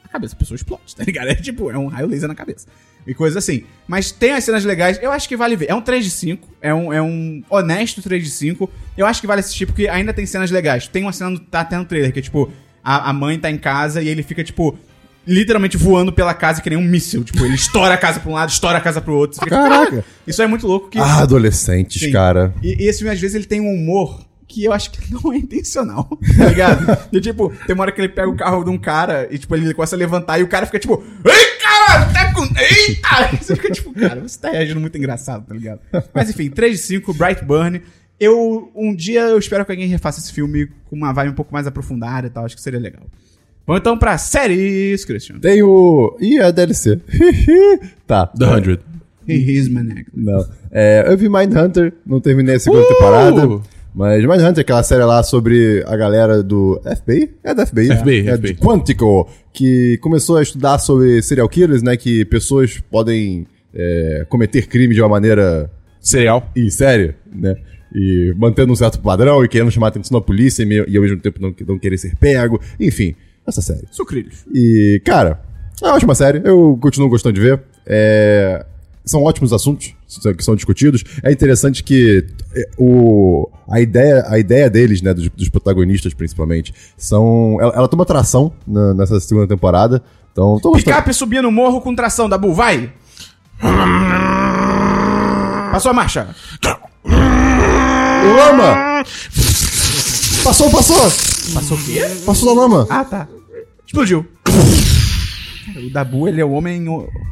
S1: a cabeça da pessoa explode, tá ligado? É tipo, é um raio laser na cabeça. E coisas assim. Mas tem as cenas legais, eu acho que vale ver. É um 3 de 5, é um, é um honesto 3 de 5. Eu acho que vale assistir porque ainda tem cenas legais. Tem uma cena, no- tá até no trailer, que é tipo, a, a mãe tá em casa e ele fica, tipo, literalmente voando pela casa que nem um míssil. Tipo, ele estoura a casa pra um lado, estoura a casa pro outro. Fica, tipo,
S2: Caraca.
S1: "Caraca". Isso é muito louco que.
S2: Ah, adolescentes,
S1: Sim.
S2: cara.
S1: E, e esse filme, às vezes, ele tem um humor que eu acho que não é intencional, tá ligado? e, tipo, tem uma hora que ele pega o carro de um cara e, tipo, ele começa a levantar e o cara fica, tipo, ei, cara, tá com... Eita! E você fica, tipo, cara, você tá reagindo muito engraçado, tá ligado? Mas, enfim, 3 de 5, Brightburn. Eu, um dia, eu espero que alguém refaça esse filme com uma vibe um pouco mais aprofundada e tal, acho que seria legal. Vamos então pra séries, Christian.
S2: Tem o. Ih, a DLC. tá.
S3: The 100.
S1: He is Maniac.
S2: Não. É, eu vi Mindhunter, não terminei a segunda
S3: Uh!
S2: temporada. Mas Mindhunter, aquela série lá sobre a galera do FBI? É da FBI.
S3: FBI,
S2: é
S3: FBI.
S2: Quantico, que começou a estudar sobre serial killers, né? Que pessoas podem é, cometer crime de uma maneira
S3: Cereal.
S2: e séria, né? E mantendo um certo padrão e querendo chamar atenção da polícia e, me- e ao mesmo tempo não, não querer ser pego. Enfim, essa série.
S1: Sucrilhos.
S2: E, cara, é uma ótima série. Eu continuo gostando de ver. É, São ótimos assuntos que são discutidos. É interessante que é, o, a, ideia, a ideia deles, né, dos, dos protagonistas principalmente, são. Ela, ela toma tração na- nessa segunda temporada. Então, tô gostando.
S1: Picape subia no morro com tração, Dabu, vai! Passou a marcha.
S2: Lama! Passou, passou!
S1: Passou o quê?
S2: Passou da lama!
S1: Ah, tá. Explodiu. O Dabu, ele é o homem...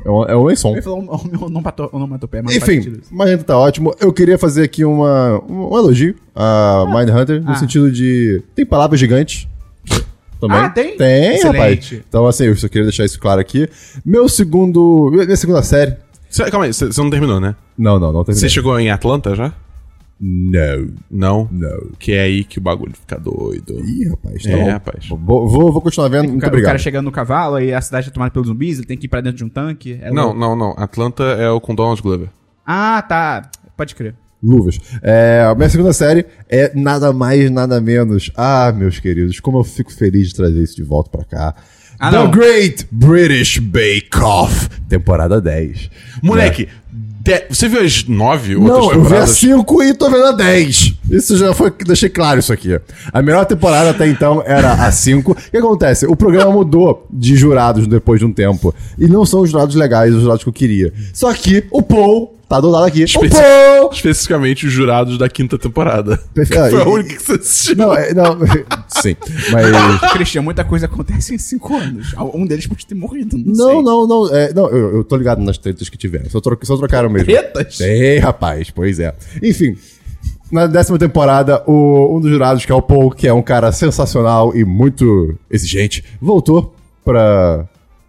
S2: É um, é um som.
S1: ia falar o homem onomatopé, mas
S2: Enfim, mas tá ótimo. Eu queria fazer aqui uma, um, um elogio a Mindhunter, no
S1: Ah.
S2: sentido de. Tem palavras gigantes. Também.
S1: Ah, tem?
S2: Tem,
S1: Excelente.
S2: rapaz. Então, assim, eu só queria deixar isso claro aqui. Meu segundo. Minha segunda série.
S3: Cê- calma aí, você não terminou, né?
S2: Não, não, não terminei.
S3: Você chegou em Atlanta já?
S2: Não,
S3: Não.
S2: não.
S3: Que é aí que o bagulho fica doido.
S2: Ih, rapaz, tá
S3: É,
S2: bom.
S3: rapaz.
S2: Vou, vou, vou continuar vendo.
S1: O
S2: Muito
S1: cara, o
S2: obrigado.
S1: cara chegando no cavalo e a cidade é tomada pelos zumbis, ele tem que ir pra dentro de um tanque. é
S3: Não, não, não. Atlanta é o com Donald Glover.
S1: Ah, tá. Pode crer.
S2: Luvas. É, a minha segunda série é nada mais, nada menos. Ah, meus queridos, como eu fico feliz de trazer isso de volta pra cá.
S1: Ah,
S2: The
S1: não.
S2: Great British Bake Off, temporada 10.
S3: Moleque, de- você viu as nove
S2: Não, eu vi a
S3: temporadas?
S2: 5 e tô vendo a 10. Isso já foi. Deixei claro isso aqui. A melhor temporada até então era a 5. O que acontece? O programa mudou de jurados depois de um tempo. E não são os jurados legais, os jurados que eu queria. Só que o Paul, tá do lado aqui.
S3: Especi-
S2: O Paul!
S3: Especificamente os jurados da quinta temporada.
S2: Perfe-
S3: Foi a
S2: e-
S3: única que você assistiu.
S2: Não, é, não. Sim. Mas.
S1: Christian, muita coisa acontece em cinco anos. Um deles pode ter morrido, não,
S2: Não,
S1: sei.
S2: não, não. É, não, eu, eu tô ligado nas tretas que tiveram. Só, tro só trocaram mesmo.
S1: Tretas?
S2: Tem, rapaz, pois é. Enfim, na décima temporada, o, um dos jurados, que é o Paul, que é um cara sensacional e muito exigente, voltou pra,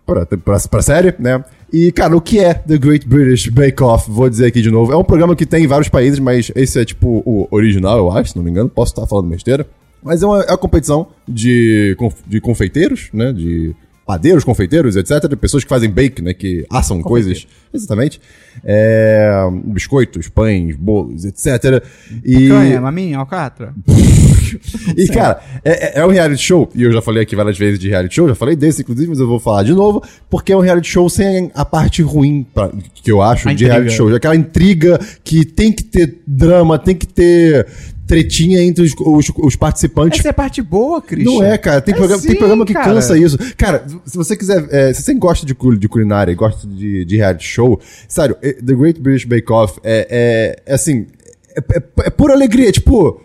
S2: pra, pra, pra série, né? E, cara, o que é The Great British Bake Off? Vou dizer aqui de novo. É um programa que tem em vários países, mas esse é tipo o original, eu acho, se não me engano. Posso estar falando besteira. Mas é uma, é uma competição de, de confeiteiros, né? De padeiros, confeiteiros, etc. De pessoas que fazem bake, né? Que assam coisas. Exatamente. É, biscoitos, pães, bolos, etc. E,
S1: Canha, maminha, alcatra.
S2: e cara, é, é- é um reality show, e eu já falei aqui várias vezes de reality show, já falei desse, inclusive, mas eu vou falar de novo, porque é um reality show sem a parte ruim pra- que eu acho
S1: A
S2: de
S1: intriga.
S2: reality show. Aquela intriga que tem que ter drama, tem que ter tretinha entre os, os- os participantes.
S1: Essa é a parte boa, Christian.
S2: Não é, cara. Tem,
S1: É
S2: programa, tem
S1: sim,
S2: programa que
S1: cara.
S2: cansa isso. Cara, se você quiser. é, se você gosta de, de culinária e gosta de, de reality show, sério, é- The Great British Bake Off é, é, é assim. É, é- é pura alegria. Tipo,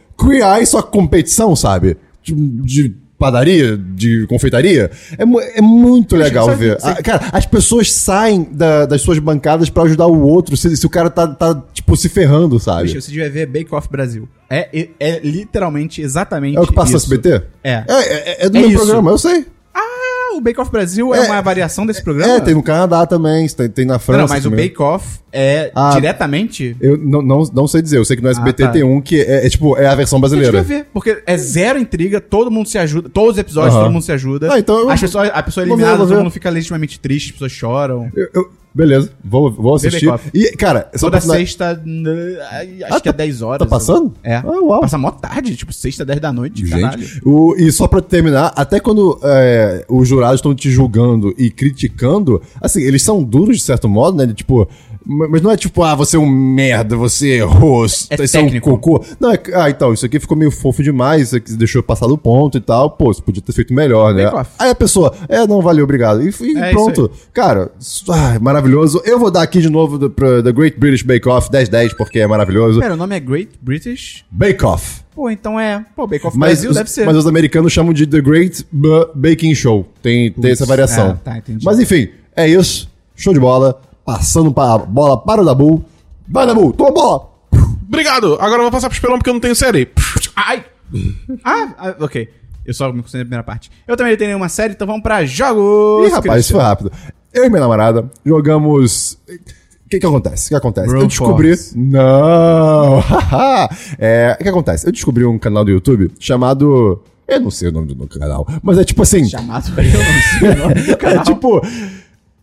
S2: Só que competição, sabe? De, de padaria, de confeitaria. É, é muito legal
S1: sabe-
S2: ver.
S1: sabe-
S2: Ah, cara, as pessoas saem da- das suas bancadas pra ajudar o outro se, se o cara tá, tá, tipo, se ferrando, sabe?
S1: Christian, você devia ver Bake Off Brasil. É, é, é literalmente, exatamente
S2: É o que passa no
S1: isso.
S2: SBT?
S1: É.
S2: É, é, é do
S1: É
S2: meu programa, eu sei.
S1: Ah, o Bake Off Brasil é,
S2: É.
S1: uma variação desse programa?
S2: É, tem no Canadá também, tem, tem na França.
S1: Não, mas o
S2: também.
S1: Bake Off é
S2: Ah.
S1: diretamente...
S2: Eu não, não, não sei dizer, eu sei que no SBT
S1: Ah, tá.
S2: tem um que é, é tipo, é a versão brasileira.
S1: devia ver, porque é zero intriga, todo mundo se ajuda, todos os episódios
S2: Aham.
S1: todo mundo se ajuda.
S2: Ah, então eu-
S1: As pessoas, a pessoa é
S2: ver,
S1: eliminada, todo mundo fica legitimamente triste, as pessoas choram.
S2: Eu- eu- beleza, vou, vou assistir. E, cara, só
S1: Toda
S2: final-
S1: sexta, acho
S2: Ah,
S1: que é
S2: tá-
S1: 10 horas.
S2: tá passando?
S1: É.
S2: Ah, uau.
S1: Passa mó tarde, tipo sexta, 10 da noite, caralho.
S2: Gente, o, e só pra terminar, até quando é, os jurados estão te julgando e criticando, assim, eles são duros de certo modo, né? Tipo, mas não é tipo, ah, você é um merda, você errou,
S1: É
S2: você é um cocô. Não, é, ah, então, isso aqui ficou meio fofo demais, isso aqui deixou passar do ponto e tal. Pô, você podia ter feito melhor, né? Aí a pessoa, é, não, valeu, obrigado. E, e
S1: É
S2: pronto. Cara, ai, maravilhoso. Eu vou dar aqui de novo pra The Great British Bake Off 1010, porque é maravilhoso.
S1: Pera, o nome é Great British?
S2: Bake Off.
S1: Pô, então é. Pô, Bake Off
S2: Mas,
S1: Brasil
S2: os,
S1: deve ser.
S2: mas os americanos chamam de The Great B- Baking Show. Tem, tem essa variação.
S1: é, tá, entendi.
S2: Mas enfim, é isso. Show de bola. Passando pa- a bola para o Dabu. Vai, Dabu, toma a bola!
S3: Obrigado! Agora eu vou passar pro Esperão porque eu não tenho série.
S1: Ai! ah, ah, ok. Eu só me concentrei na primeira parte. Eu também não tenho nenhuma série, então vamos pra jogos.
S2: Ih, rapaz, isso foi rápido. Eu e minha namorada jogamos. que que acontece? O que acontece? Eu descobri.
S1: Force.
S2: Não! é, o que acontece? Eu descobri um canal do YouTube chamado. Eu não sei o nome do canal, mas é tipo assim.
S1: Chamado eu não sei o nome do
S2: É
S1: canal.
S2: tipo.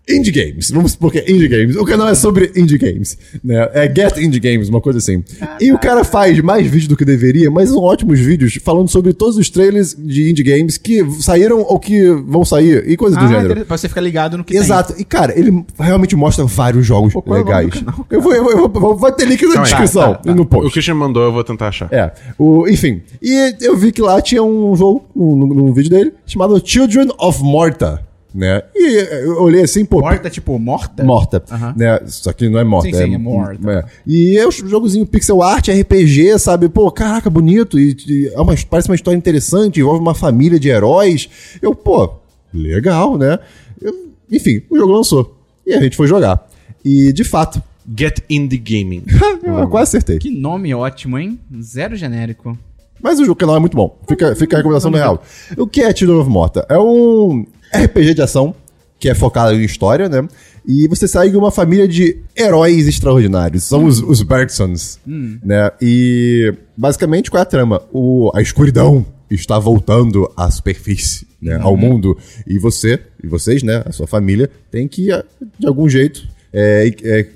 S2: Indie Games, vamos supor que é Indie Games. O canal é sobre Indie Games, né? É Get Indie Games, uma coisa assim. E o cara faz mais vídeos do que deveria, mas são ótimos vídeos falando sobre todos os trailers de Indie Games que saíram ou que vão sair e coisas do
S1: Ah,
S2: gênero.
S1: inter- pra você ficar ligado no que
S2: Exato. E, cara, ele realmente mostra vários jogos
S1: Pô, é o
S2: legais.
S1: do canal,
S2: eu vou, eu vou, eu vou- vai ter link na
S3: Calma aí.
S2: descrição
S1: Tá, tá,
S2: e no
S3: O
S2: post.
S3: Christian mandou, eu vou tentar achar.
S2: É, o, enfim. E eu vi que lá tinha um jogo, num, num vídeo dele, chamado Children of Morta, né? E eu olhei assim, pô...
S1: Morta, tipo, morta?
S2: Morta,
S1: Aham.
S2: né? Só que não é morta.
S1: Sim, sim, é morta.
S2: é. E é um jogozinho pixel art, RPG, sabe? Pô, caraca, bonito. E, e é uma, parece uma história interessante, envolve uma família de heróis. Eu, pô, legal, né? Eu- enfim, o jogo lançou. E a gente foi jogar. E, de fato,
S3: Get Indie Gaming.
S2: eu quase acertei.
S1: Que nome ótimo, hein? Zero genérico.
S2: Mas o jogo canal é muito bom. Fica, fica a recomendação do real. O que é Children of Morta? É um RPG de ação que é focado em história, né? E você segue uma família de heróis extraordinários. São os, os Bergsons, né? E basicamente qual é a trama? O, a escuridão está voltando à superfície, né? Ao mundo. E você, e vocês, né? A sua família, tem que, eh, de algum jeito... É, é,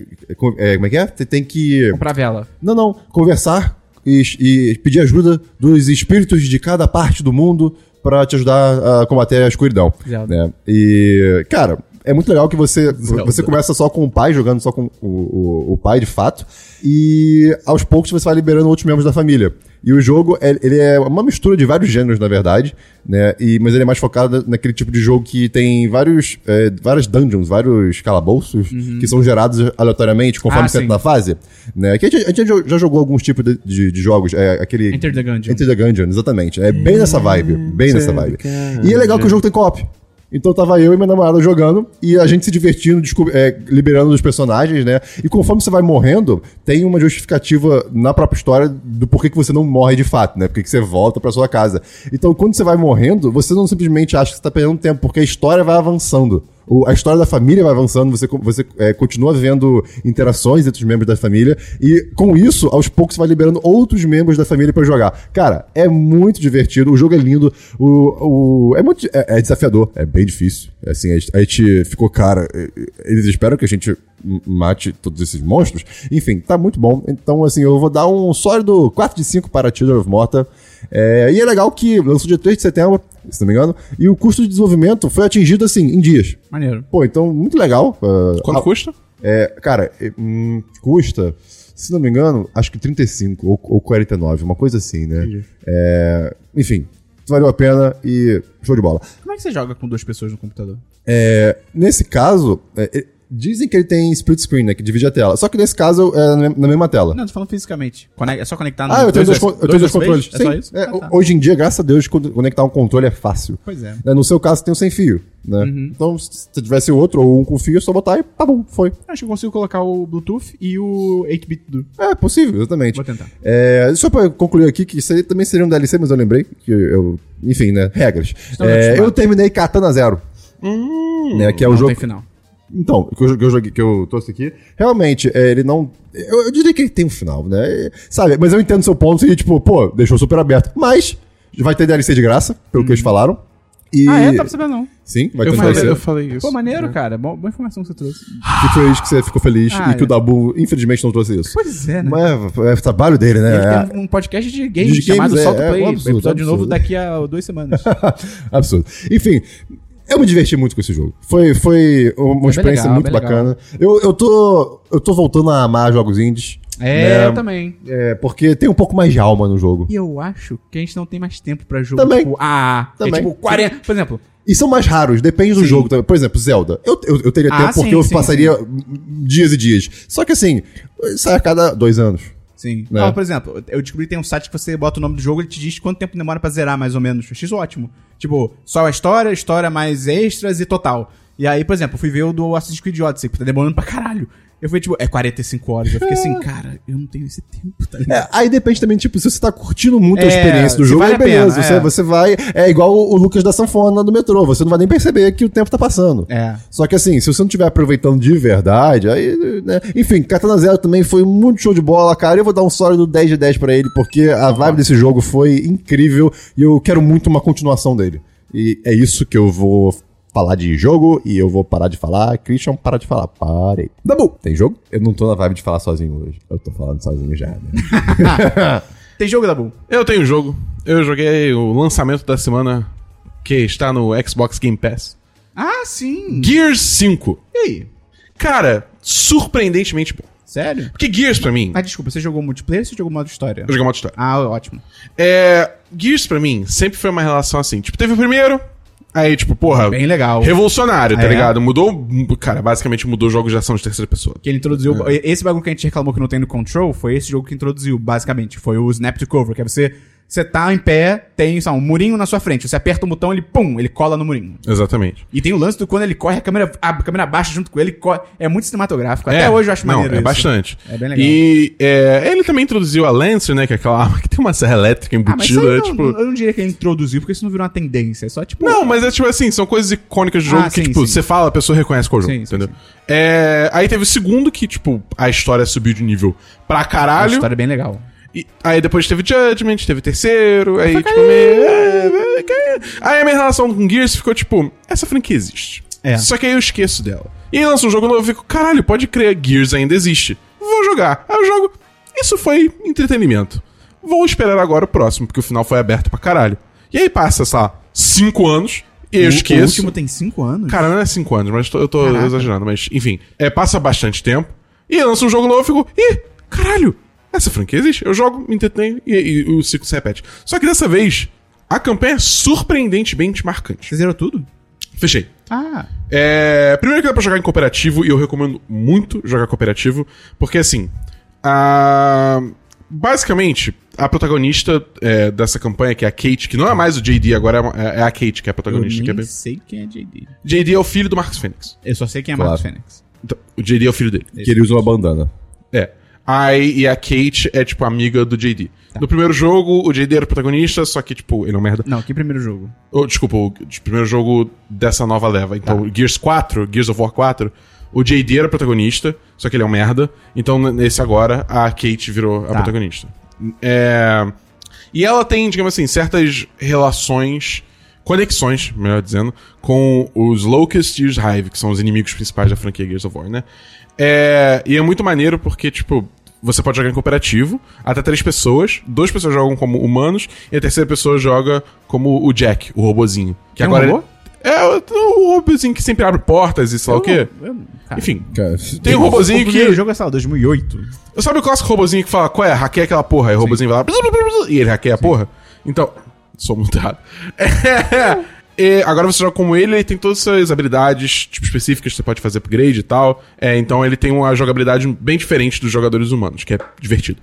S2: é, como é que é? Você tem que...
S1: Comprar vela.
S2: Não, não. Conversar e, e pedir ajuda dos espíritos de cada parte do mundo pra te ajudar a combater a escuridão. Né? E, cara, é muito legal que você, você começa só com o pai, jogando só com o, o, o pai de fato, e aos poucos você vai liberando outros membros da família. E o jogo, é- ele é uma mistura de vários gêneros, na verdade, né? E, mas ele é mais focado naquele tipo de jogo que tem vários, é, várias dungeons, vários calabouços que são gerados aleatoriamente conforme
S1: Ah,
S2: você entra na fase. Né? Que a, gente, a gente já- já jogou alguns tipos de, de- de jogos. É, aquele...
S1: Enter the Gungeon.
S2: Enter the Gungeon, exatamente. É bem nessa vibe. Bem nessa vibe. E é legal que o jogo tem co-op. Então tava eu e minha namorada jogando e a gente se divertindo, é, liberando os personagens, né? E conforme você vai morrendo, tem uma justificativa na própria história do porquê que você não morre de fato, né? Porque que você volta pra sua casa. Então quando você vai morrendo, você não simplesmente acha que você tá perdendo tempo, porque a história vai avançando. O- a história da família vai avançando, você, você é, continua vendo interações entre os membros da família, e com isso, aos poucos, você vai liberando outros membros da família pra jogar. Cara, é muito divertido, o jogo é lindo, o, o- é, muito, é, é desafiador, é bem difícil. Assim, a, gente, a gente ficou, cara, eles esperam que a gente mate todos esses monstros. Enfim, tá muito bom. Então, assim, eu vou dar um sólido 4 de 5 para Children of Morta. É, e é legal que lançou dia 3 de setembro, se não me engano, e o custo de desenvolvimento foi atingido, assim, em dias.
S1: Maneiro.
S2: Pô, então, muito legal. Uh,
S3: Quanto
S2: ah,
S3: custa?
S2: É, cara, é, hum, custa, se não me engano, acho que 35 ou, ou 49, uma coisa assim, né? É, enfim, valeu a pena e show de bola.
S1: Como é que você joga com duas pessoas no computador?
S2: É, nesse caso, é, é, dizem que ele tem split screen, né? Que divide a tela. Só que nesse caso é na, mesma tela.
S1: Não, tô falando fisicamente. É só conectar no
S2: ah, eu tenho dois, con- eu tenho dois controles.
S1: É só
S2: Sim.
S1: isso?
S2: É,
S1: Ah, tá.
S2: Hoje em dia, graças a Deus, conectar um controle é fácil.
S1: Pois é.
S2: Né, No seu caso, tem o sem fio, né?
S1: Uhum.
S2: Então, se tivesse outro ou um com fio, é só botar e tá bom, foi.
S1: Acho que eu consigo colocar o Bluetooth e o 8-bit do.
S2: É possível, exatamente.
S1: Vou tentar.
S2: É, só pra concluir aqui, que também seria um DLC, mas eu lembrei que eu. Enfim, né? Regras.
S1: Estamos
S2: É,
S1: acostumados.
S2: eu terminei Katana Zero. né, que é o
S1: Não
S2: jogo.
S1: tem final.
S2: Então, que eu, que eu joguei, que eu trouxe aqui. Realmente, é, ele não. Eu, eu diria que ele tem um final, né? É, Sabe, mas eu entendo seu ponto e, tipo, pô, deixou super aberto. Mas vai ter DLC de graça, pelo que eles falaram. E...
S1: Ah, é? Tá sabendo não.
S2: Sim, vai
S3: Eu
S2: ter um
S3: falei,
S2: DLC.
S3: eu falei isso.
S1: Pô, maneiro, cara. Bom, boa informação que você trouxe.
S2: Fico feliz que você ficou feliz
S1: Ah,
S2: e que
S1: é.
S2: o Dabu, infelizmente, não trouxe isso.
S1: Pois é, né?
S2: Mas é, é trabalho dele, né?
S1: Ele
S2: É-
S1: tem um podcast de games
S2: De
S1: chamado
S2: games, é,
S1: Solta
S2: é
S1: Play.
S2: um absurdo,
S1: episódio
S2: absurdo.
S1: novo daqui a duas semanas.
S2: Absurdo. Enfim, eu me diverti muito com esse jogo. Foi, foi uma
S1: bem
S2: experiência
S1: legal,
S2: muito bacana. Eu, eu, tô, eu tô voltando a amar jogos indies.
S1: É,
S2: né?
S1: eu também.
S2: É, porque tem um pouco mais de alma no jogo.
S1: E eu acho que a gente não tem mais tempo pra jogo,
S2: Também.
S1: tipo, AA.
S2: Também.
S1: É tipo 40... Por exemplo,
S2: E são mais raros, depende do
S1: Sim.
S2: jogo. também. Por exemplo, Zelda. Eu, eu, eu teria
S1: Ah,
S2: tempo porque
S1: sim,
S2: eu
S1: sim,
S2: passaria dias e dias. Só que assim, sai a cada dois anos.
S1: Sim.
S2: Né?
S1: Não, por exemplo, eu descobri que tem um site que você bota o nome do jogo e ele te diz quanto tempo demora pra zerar, mais ou menos. Eu achei isso ótimo. Tipo, só a história, história mais extras e total. E aí, por exemplo, eu fui ver o do Assassin's Creed Odyssey, que tá demorando pra caralho. Eu fui tipo, é 45 horas. Eu fiquei assim, cara, eu não tenho esse tempo, tá ligado?
S2: É, aí depende também, tipo, se você tá curtindo muito a
S1: É,
S2: experiência do jogo,
S1: vale
S2: aí
S1: a pena,
S2: beleza.
S1: é.
S2: você, você vai. É igual o Lucas da Sanfona do metrô. Você não vai nem perceber que o tempo tá passando.
S1: É.
S2: Só que assim, se você não estiver aproveitando de verdade, aí, né? Enfim, Katana Zero também foi muito show de bola, cara. Eu vou dar um sólido 10 de 10 pra ele, porque a vibe desse jogo foi incrível e eu quero muito uma continuação dele. E é isso que eu vou falar de jogo e eu vou parar de falar. Christian, para de falar. Parei. Dabu, tem jogo? Eu não tô na vibe de falar sozinho hoje. Eu tô falando sozinho já, né?
S1: Tem jogo da Bull?
S3: Eu tenho um jogo. Eu joguei o lançamento da semana que está no Xbox Game Pass.
S1: Ah, sim.
S3: Gears 5.
S1: E aí?
S3: Cara, surpreendentemente bom.
S1: Sério?
S3: Porque Gears pra mim.
S1: Ah, desculpa, você jogou multiplayer ou você jogou modo história?
S3: Eu joguei modo história.
S1: Ah, ótimo.
S3: É. Gears pra mim sempre foi uma relação assim. Tipo, teve o primeiro. Aí, tipo, porra.
S1: Bem legal.
S3: Revolucionário, tá
S1: É.
S3: ligado? Mudou. Cara, basicamente mudou jogos de ação de terceira pessoa.
S1: Que ele introduziu.
S3: É.
S1: Esse bagulho que a gente reclamou que não tem no Control foi esse jogo que introduziu, basicamente. Foi o Snap to Cover, que é você. Você tá em pé, tem sabe, um murinho na sua frente. Você aperta o botão, ele pum, ele cola no murinho.
S3: Exatamente.
S1: E tem o lance do quando ele corre, a câmera, a câmera baixa junto com ele. É muito cinematográfico. Até
S3: É,
S1: hoje eu acho
S3: não,
S1: maneiro
S3: É
S1: isso.
S3: bastante.
S1: É bem legal.
S3: E é, ele também introduziu a Lancer, né? Que é aquela arma que tem uma serra elétrica
S1: Ah, mas
S3: embutida. é,
S1: não,
S3: tipo...
S1: eu não diria que ele introduziu, porque isso não virou uma tendência. É só tipo.
S3: Não, mas é tipo assim, são coisas icônicas do jogo
S1: Ah,
S3: que,
S1: sim,
S3: tipo,
S1: sim.
S3: você fala, a pessoa reconhece é o jogo,
S1: Sim,
S3: entendeu? É, aí teve o segundo que, tipo, a história subiu de nível pra caralho.
S1: história bem legal.
S3: E- aí depois teve Judgment, teve terceiro, aí tipo meio. é, é, caiu. Aí a minha relação com Gears ficou tipo, essa franquia existe.
S1: É.
S3: Só que aí eu esqueço dela. E aí lança um jogo novo e fico, caralho, pode crer, Gears ainda existe. Vou jogar. Aí eu jogo. Isso foi entretenimento. Vou esperar agora o próximo, porque o final foi aberto pra caralho. E aí passa, sei lá, cinco anos, e eu
S1: O-
S3: esqueço.
S1: O último tem 5 anos?
S3: Cara, não é 5 anos, mas tô- eu tô
S1: Caraca.
S3: exagerando. Mas, enfim, é, passa bastante tempo. E lança um jogo novo e fico, ih, caralho, essa franquia existe. Eu jogo, me entretenho e, e o ciclo se repete. Só que dessa vez, a campanha é surpreendentemente marcante.
S1: Você zerou tudo?
S3: Fechei.
S1: Ah.
S3: É, primeiro que dá pra jogar em cooperativo, e eu recomendo muito jogar cooperativo, porque assim. A... Basicamente, a protagonista é, dessa campanha, que é a Kate, que não é mais o JD, agora é é, é a Kate que é a
S1: Eu
S3: protagonista. que é
S1: nem sei quem é JD.
S3: JD é o filho do Marcus Fênix.
S1: Eu só sei quem é
S2: Claro.
S1: Marcos Fênix.
S3: Então, o JD é o filho dele.
S2: que ele usa uma bandana.
S3: É. Aí, e a Kate é, tipo, amiga do JD.
S1: Tá.
S3: No primeiro jogo, o JD era o protagonista, só que, tipo, ele é um merda.
S1: Não, que primeiro jogo?
S3: Oh, desculpa, o primeiro jogo dessa nova leva. Então,
S1: Tá.
S3: Gears 4, Gears of War 4, o JD era o protagonista, só que ele é um merda. Então, nesse agora, a Kate virou a
S1: Tá.
S3: protagonista. É... E ela tem, digamos assim, certas relações, conexões, melhor dizendo, com os Locust e os Hive, que são os inimigos principais da franquia Gears of War, né? É... E é muito maneiro porque, tipo, você pode jogar em cooperativo, até três pessoas, duas pessoas jogam como humanos, e a terceira pessoa joga como o Jack, o robozinho. Que
S1: um
S3: agora
S1: robô?
S3: ele- É, o, o robozinho que sempre abre portas e sei lá o quê.
S1: Eu- eu- cara,
S3: Enfim,
S2: Cara,
S3: tem um
S1: O
S3: robozinho
S1: primeiro
S3: que...
S1: jogo é, sei lá, 2008.
S3: Sabe o clássico robozinho que fala, qual é? Hackeia aquela porra. Aí o robozinho vai lá e ele hackeia a porra. Então, sou muito errado. É, e agora você joga como ele, ele tem todas essas habilidades tipo, específicas que você pode fazer upgrade e tal. É, então ele tem uma jogabilidade bem diferente dos jogadores humanos, que é divertido.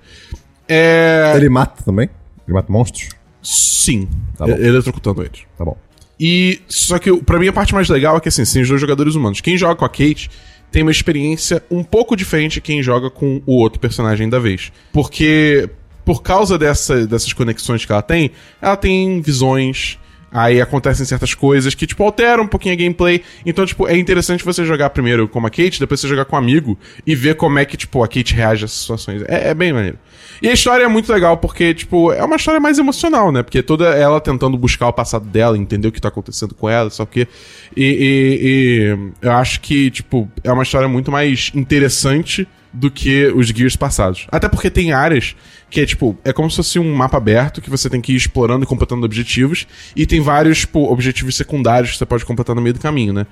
S3: É.
S2: Ele mata também? Ele mata monstros?
S3: Sim.
S2: Tá bom.
S3: é- eletrocutando eles.
S2: Tá bom.
S3: E só que pra mim a parte mais legal é que assim, tem os dois jogadores humanos. Quem joga com a Kate tem uma experiência um pouco diferente de quem joga com o outro personagem da vez. Porque por causa dessa, dessas conexões que ela tem, ela tem visões, aí acontecem certas coisas que tipo alteram um pouquinho a gameplay. Então, tipo, é interessante você jogar primeiro como a Kate, depois você jogar com um amigo e ver como é que tipo a Kate reage a essas situações. É, é bem maneiro. E a história é muito legal porque, tipo, é uma história mais emocional, né? Porque toda ela tentando buscar o passado dela, entender o que tá acontecendo com ela, só que. E, e- e eu acho que, tipo, é uma história muito mais interessante do que os Gears passados. Até porque tem áreas que é, tipo, é como se fosse um mapa aberto que você tem que ir explorando e completando objetivos. E tem vários, tipo, objetivos secundários que você pode completar no meio do caminho, né?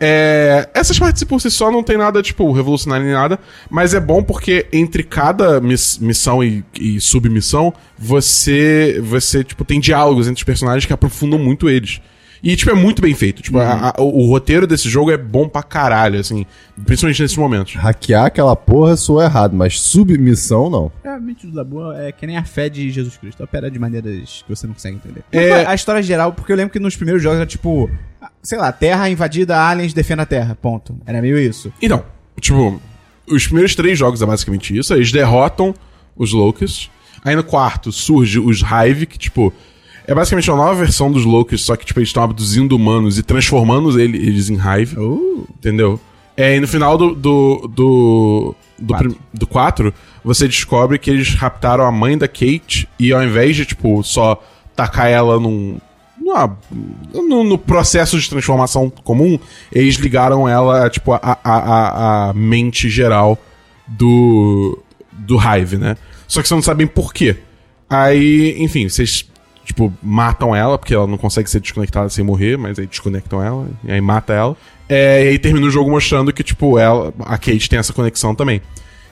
S3: É, essas partes por si só não tem nada, tipo, revolucionário nem nada, mas é bom porque entre cada miss- missão e, e submissão, você, você, tipo, tem diálogos entre os personagens que aprofundam muito eles. E, tipo, é muito bem feito. Tipo, a- a- o, o roteiro desse jogo é bom pra caralho, assim, principalmente nesses momentos.
S2: Hackear aquela porra soou errado, mas submissão não.
S1: É, a mente do Dabu é que nem a fé de Jesus Cristo. Opera de maneiras que você não consegue entender.
S3: É-
S1: A história geral, porque eu lembro que nos primeiros jogos era tipo, sei lá, Terra invadida, aliens defenda a Terra, ponto. Era meio isso.
S3: Então, tipo, os primeiros três jogos é basicamente isso. Eles derrotam os Locusts. Aí no quarto surge os Hive, que, tipo, é basicamente uma nova versão dos Locusts, só que, tipo, eles estão abduzindo humanos e transformando ele- eles em Hive.
S1: Uh,
S3: Entendeu? É, e no final do. do. do. do, prim- do 4, você descobre que eles raptaram a mãe da Kate e ao invés de, tipo, só tacar ela num. numa- no, no processo de transformação comum, eles ligaram ela, tipo, a, a, a, a mente geral do. do Hive, né? Só que vocês não sabem por quê. Aí, enfim, vocês, tipo, matam ela, porque ela não consegue ser desconectada sem morrer, mas aí desconectam ela, e aí mata ela. É, e aí termina o jogo mostrando que, tipo, ela, a Kate tem essa conexão também.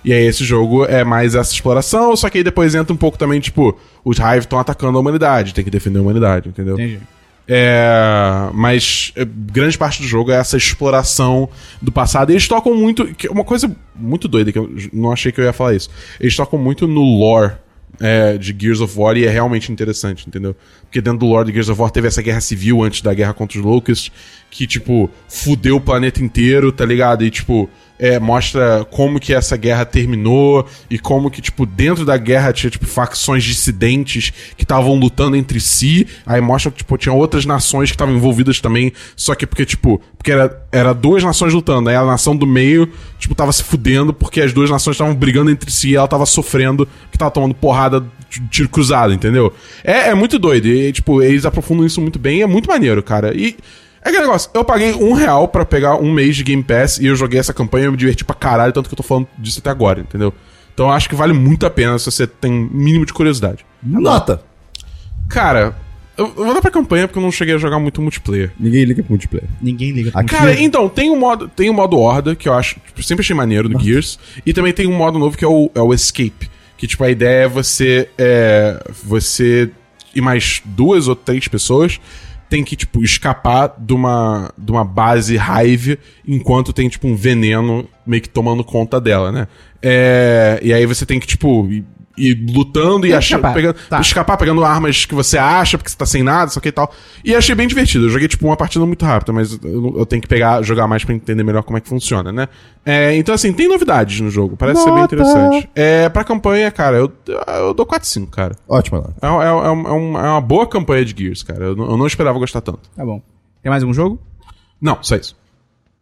S3: E aí esse jogo é mais essa exploração, só que aí depois entra um pouco também, tipo, os Hive estão atacando a humanidade, tem que defender a humanidade, entendeu?
S1: entendi.
S3: É, mas é, grande parte do jogo é essa exploração do passado. E eles tocam muito. que é Uma coisa muito doida, que eu não achei que eu ia falar isso. Eles tocam muito no lore é, de Gears of War e é realmente interessante, entendeu? Porque dentro do lore de Gears of War teve essa guerra civil antes da guerra contra os Locusts, que, tipo, fudeu o planeta inteiro, tá ligado? E, tipo, é, mostra como que essa guerra terminou e como que, tipo, dentro da guerra tinha, tipo, facções dissidentes que estavam lutando entre si. Aí mostra que, tipo, tinha outras nações que estavam envolvidas também, só que porque, tipo, porque era, era duas nações lutando, aí a nação do meio, tipo, tava se fudendo porque as duas nações estavam brigando entre si e ela tava sofrendo, que tava tomando porrada de tiro cruzado, entendeu? É, é muito doido. E, tipo, eles aprofundam isso muito bem, é muito maneiro, cara. E é aquele negócio, eu paguei um real pra pegar um mês de Game Pass e eu joguei essa campanha e eu me diverti pra caralho, tanto que eu tô falando disso até agora, entendeu? Então eu acho que vale muito a pena se você tem mínimo de curiosidade.
S2: Nota.
S3: Cara, eu, eu vou dar pra campanha porque eu não cheguei a jogar muito multiplayer.
S2: Ninguém liga pro multiplayer.
S1: Ninguém liga pra
S2: Aqui-
S3: Cara, então, tem um modo, tem um modo Horda, que eu acho, tipo, sempre achei maneiro no Gears, e também tem um modo novo que é o, é o Escape, que, tipo, a ideia é você, é, você e mais duas ou três pessoas tem que, tipo, escapar de uma, de uma base Hive enquanto tem, tipo, um veneno meio que tomando conta dela, né? É, e aí você tem que, tipo, ir lutando e achando,
S1: escapar.
S3: pegando,
S1: Tá.
S3: escapar pegando armas que você acha porque você tá sem nada, só que e tal. E achei bem divertido. Eu joguei, tipo, uma partida muito rápida, mas eu, eu tenho que pegar, jogar mais pra entender melhor como é que funciona, né? É, então, assim, tem novidades no jogo. Parece ser bem
S2: Nota.
S3: interessante. É, pra campanha, cara, eu, eu dou 4-5, cara.
S2: Ótima nota.
S3: É, é, é, um- é um- é uma boa campanha de Gears, cara. Eu, não- eu não esperava gostar tanto.
S1: Tá bom. Tem mais algum jogo?
S3: Não, só isso.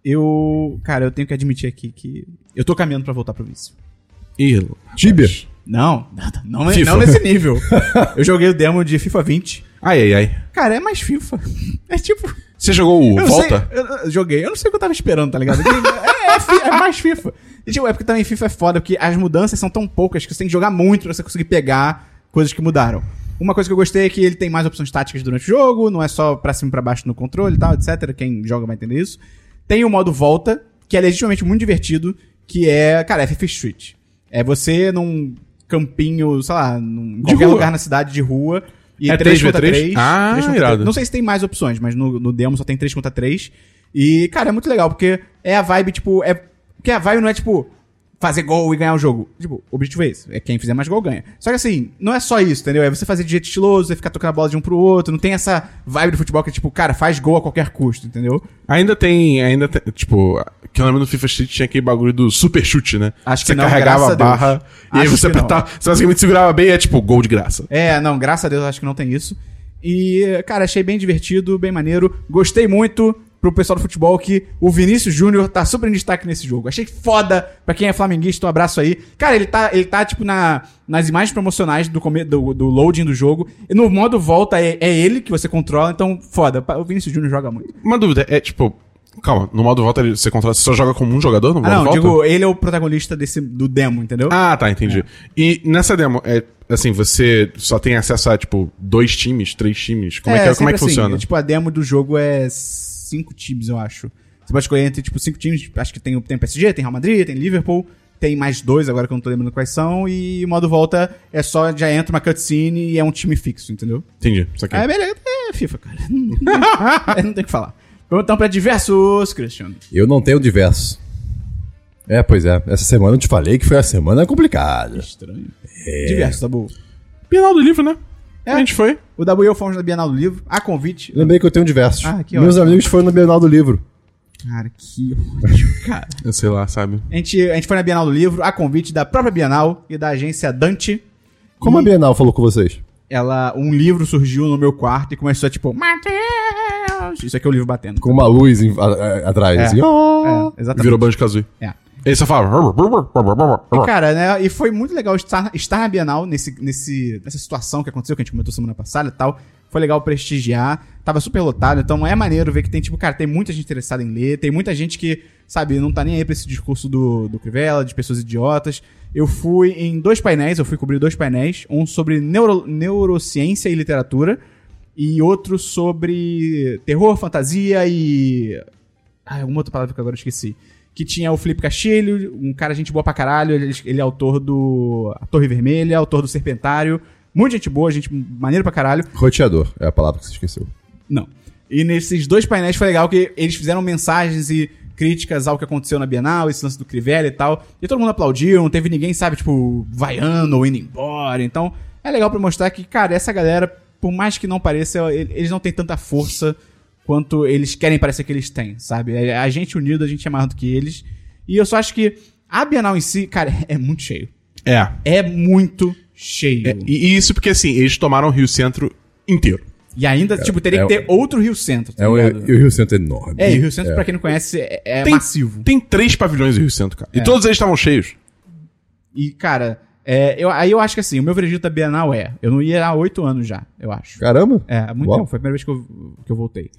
S1: Eu. Cara, eu tenho que admitir aqui que. Eu tô caminhando pra voltar pro vício.
S3: Ih,
S2: Tibia.
S1: Não, não,
S3: FIFA.
S1: não nesse nível. eu joguei o demo de FIFA 20.
S3: Ai, ai, ai.
S1: Cara, é mais FIFA. É tipo.
S3: Você jogou o
S1: Eu não
S3: Volta?
S1: sei, eu, eu joguei. Eu não sei o que eu tava esperando, tá ligado? É, é fi- é mais FIFA. E, tipo, é porque também FIFA é foda, porque as mudanças são tão poucas que você tem que jogar muito pra você conseguir pegar coisas que mudaram. Uma coisa que eu gostei é que ele tem mais opções táticas durante o jogo, não é só pra cima e pra baixo no controle e tal, etc. Quem joga vai entender isso. Tem o modo volta, que é legitimamente muito divertido, que é, cara, é FIFA Street. É você num campinho, sei lá, num, em qualquer
S3: rua.
S1: lugar na cidade de rua. E
S3: É
S1: 3 contra
S3: 3v3?
S1: 3.
S3: Ah,
S1: 3 contra
S3: irado.
S1: 3. Não sei se tem mais opções, mas no, no demo só tem 3 contra 3. E, cara, é muito legal, porque é a vibe, tipo, é. Porque a vibe não é, tipo, fazer gol e ganhar o jogo. Tipo, o objetivo é esse. É quem fizer mais gol ganha. Só que assim, não é só isso, entendeu? É você fazer de jeito estiloso, você ficar tocando a bola de um pro outro. Não tem essa vibe do futebol que é tipo, cara, faz gol a qualquer custo, entendeu?
S3: Ainda tem, ainda tem, tipo, que eu lembro no FIFA Street tinha aquele bagulho do super chute, né?
S1: Acho que
S3: você
S1: não,
S3: carregava a
S1: a Deus.
S3: barra e aí
S1: Acho
S3: você
S1: que não.
S3: apertava, você basicamente segurava bem e é tipo gol de graça.
S1: É, não, graças a Deus acho que não tem isso. E, cara, achei bem divertido, bem maneiro. Gostei muito pro pessoal do futebol que o Vinícius Júnior tá super em destaque nesse jogo. Achei foda pra quem é flamenguista, um abraço aí. Cara, ele tá, ele tá tipo, na, nas imagens promocionais do, do, do loading do jogo. E no modo volta é, é ele que você controla, então foda. O Vinícius Júnior joga muito.
S3: Uma dúvida, é tipo, calma, no modo volta ele- você controla, você só joga como um jogador no modo
S1: Ah, não,
S3: volta?
S1: digo, ele é o protagonista desse, do demo, entendeu?
S3: Ah, tá, entendi. E nessa demo, é assim, você só tem acesso a, tipo, dois times, três times? Como é, que, é- como é que
S1: assim.
S3: funciona?
S1: Tipo, a demo do jogo é cinco times, eu acho. Você pode escolher entre, tipo, cinco times. Acho que tem, tem PSG, tem Real Madrid, tem Liverpool. Tem mais dois agora que eu não tô lembrando quais são. E o modo volta é só, já entra uma cutscene e é um time fixo, entendeu?
S3: Entendi, isso aqui.
S1: É, beleza. É FIFA, cara. Não, é, não tem o que falar. Vamos então pra diversos, Cristiano.
S2: Eu não tenho diversos. É, pois é. Essa semana eu te falei que foi a semana complicada.
S1: Estranho. Diversos, Dabu.
S3: Bienal do livro, né?
S1: É.
S3: A gente foi.
S1: O W e eu fomos na Bienal do Livro, a convite.
S2: Lembrei que eu tenho diversos.
S1: Ah, que
S2: Meus
S1: ótimo.
S2: amigos foram no Bienal do Livro.
S1: Cara, que ódio, cara.
S3: Eu sei lá, sabe?
S1: A gente, a gente foi na Bienal do Livro, a convite da própria Bienal e da agência Dante.
S2: Como
S1: E
S2: a Bienal falou com vocês?
S1: Ela, um livro surgiu no meu quarto e começou a tipo, Matheus! Isso aqui é o livro batendo.
S2: Com uma luz em- a- a- atrás.
S1: É.
S2: assim, ó.
S1: É, exatamente.
S3: Virou Banjo Kazooie.
S1: É.
S3: Ele só fala.
S1: Cara, né? E foi muito legal estar, estar na Bienal nesse, nesse, nessa situação que aconteceu, que a gente comentou semana passada e tal. Foi legal prestigiar. Tava super lotado, então é maneiro ver que tem, tipo, cara, tem muita gente interessada em ler. Tem muita gente que, sabe, não tá nem aí pra esse discurso do, do Crivella, de pessoas idiotas. Eu fui em dois painéis, eu fui cobrir dois painéis. Um sobre neuro, neurociência e literatura. E outro sobre terror, fantasia e. Ah, alguma outra palavra que agora eu esqueci. Que tinha o Felipe Castilho, um cara gente boa pra caralho. Ele, ele é autor do A Torre Vermelha, autor do Serpentário. Muita gente boa, gente maneiro pra caralho.
S2: Roteador é a palavra que você esqueceu.
S1: Não. E nesses dois painéis foi legal que eles fizeram mensagens e críticas ao que aconteceu na Bienal, esse lance do Crivella e tal. E todo mundo aplaudiu, não teve ninguém, sabe, tipo, vaiando ou indo embora. Então, é legal pra mostrar que, cara, essa galera, por mais que não pareça, ele- eles não têm tanta força quanto eles querem parecer que eles têm, sabe? É- A gente unido, a gente é maior do que eles. E eu só acho que a Bienal em si, cara, é muito cheio.
S3: É.
S1: É muito cheio.
S3: É, E, isso porque, assim, eles tomaram o Rio Centro inteiro.
S1: E ainda, tipo, teria
S2: é-
S1: que ter outro Rio Centro. tá
S2: É um, e o Rio Centro é enorme.
S1: É, e o Rio Centro, pra quem não conhece, é, é
S3: Tem,
S1: massivo.
S3: Tem três pavilhões no Rio Centro, cara. E
S1: É.
S3: todos eles estavam cheios.
S1: E, cara, é, eu, aí eu acho que assim, o meu veredito da Bienal é. Eu não ia há oito anos já, eu acho.
S2: Caramba!
S1: É, há muito
S2: Uau.
S1: tempo. Foi a primeira vez que eu, que eu voltei.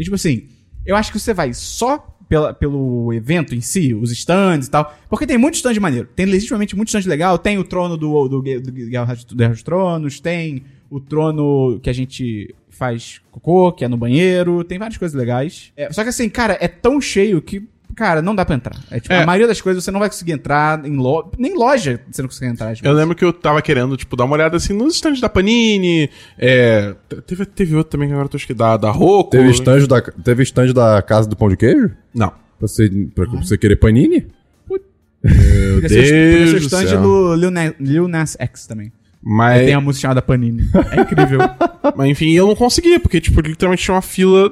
S1: E, tipo assim, eu acho que você vai só pela, pelo evento em si, os stands e tal. Porque tem muito stand maneiro. Tem legitimamente muito stand legal. Tem o trono do, do, do, do Guerra do Guerra dos Tronos. Tem o trono que a gente faz cocô, que é no banheiro. Tem várias coisas legais. É, só que assim, cara, é tão cheio que. Cara, não dá pra entrar. É, tipo,
S3: É.
S1: A maioria das coisas você não vai conseguir entrar em loja. Nem loja você não consegue entrar. às
S3: Eu lembro que eu tava querendo, tipo, dar uma olhada, assim, nos stands da Panini. É, te- teve, teve outro também que agora eu tô esquecendo. Da, da Roku.
S2: Teve stand, da, teve stand da Casa do Pão de Queijo?
S3: Não.
S2: Pra você, pra você querer panini?
S1: Podia podia ser
S3: Deus
S1: o
S3: do
S1: stand
S3: céu.
S1: do Lil Nas, Lil Nas X também.
S3: Mas,
S1: Tem a música chamada Panini. É incrível.
S3: mas, enfim, eu não conseguia, porque, tipo, literalmente tinha uma fila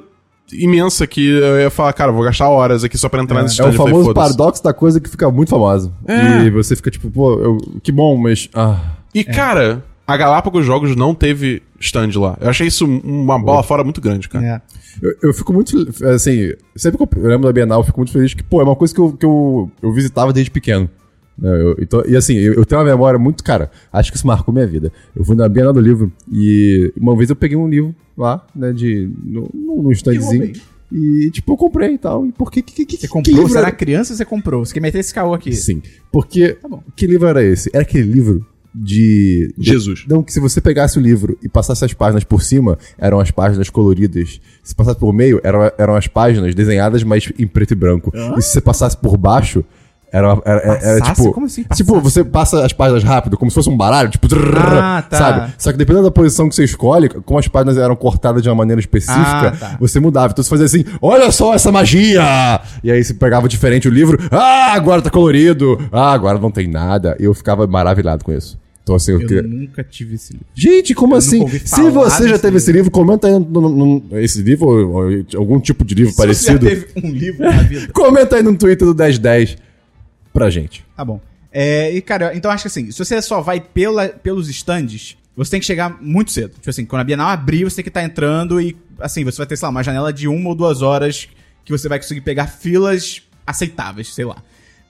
S3: imensa que eu ia falar, cara, vou gastar horas aqui só pra entrar nesse
S2: É
S3: stand.
S2: o
S3: Eu falei,
S2: famoso
S3: "Foda-se."
S2: paradoxo da coisa que fica muito famosa.
S3: É.
S2: E você fica tipo, pô, eu- que bom, mas. Ah,
S3: E, cara, a Galápagos Jogos não teve stand lá. Eu achei isso uma bola fora muito grande, cara.
S1: é.
S2: eu, eu fico muito. Assim, sempre que eu lembro da Bienal, eu fico muito feliz que, pô, é uma coisa que eu, que eu, eu visitava desde pequeno. Eu- então, e assim, eu, eu tenho uma memória muito. Cara, acho que isso marcou minha vida. Eu fui na Bienal do Livro e uma vez eu peguei um livro lá, né, de. no, no, no standzinho. E, tipo, eu comprei e tal. E por que. que, que
S1: Você
S2: que
S1: comprou?
S2: livro
S1: Você era
S2: era?
S1: criança você comprou? Você quer meter esse caô aqui?
S2: Sim. Porque.
S1: Tá bom.
S2: Que livro era esse? Era aquele livro de. de-
S3: Jesus.
S2: Não, que se você pegasse o livro e passasse as páginas por cima, eram as páginas coloridas. Se passasse por meio, eram, eram as páginas desenhadas, mas em preto e branco. E se você passasse por baixo, era, era, era, era tipo.
S1: Como assim,
S2: Tipo,
S1: passasse?
S2: você passa as páginas rápido, como se fosse um baralho, tipo.
S1: Ah, tá.
S2: Sabe? Só que dependendo da posição que você escolhe, como as páginas eram cortadas de uma maneira específica,
S1: Ah, tá.
S2: você mudava. Então você fazia assim: olha só essa magia! E aí você pegava diferente o livro, ah, agora tá colorido, ah, agora não tem nada. E eu ficava maravilhado com isso. Então assim, eu,
S1: Eu
S2: queria.
S1: nunca tive esse livro.
S2: Gente, como
S1: Eu
S2: assim? Se você já teve esse livro, comenta aí no, no- no- esse livro ou, ou algum tipo de livro parecido.
S1: Você já teve um livro na vida?
S2: Comenta aí no Twitter do 1010 pra gente.
S1: Tá bom. É, e, cara, então acho que assim, se você só vai pela, pelos stands, você tem que chegar muito cedo. Tipo assim, quando a Bienal abrir, você tem que estar entrando e, assim, você vai ter, sei lá, uma janela de uma ou duas horas que você vai conseguir pegar filas aceitáveis, sei lá.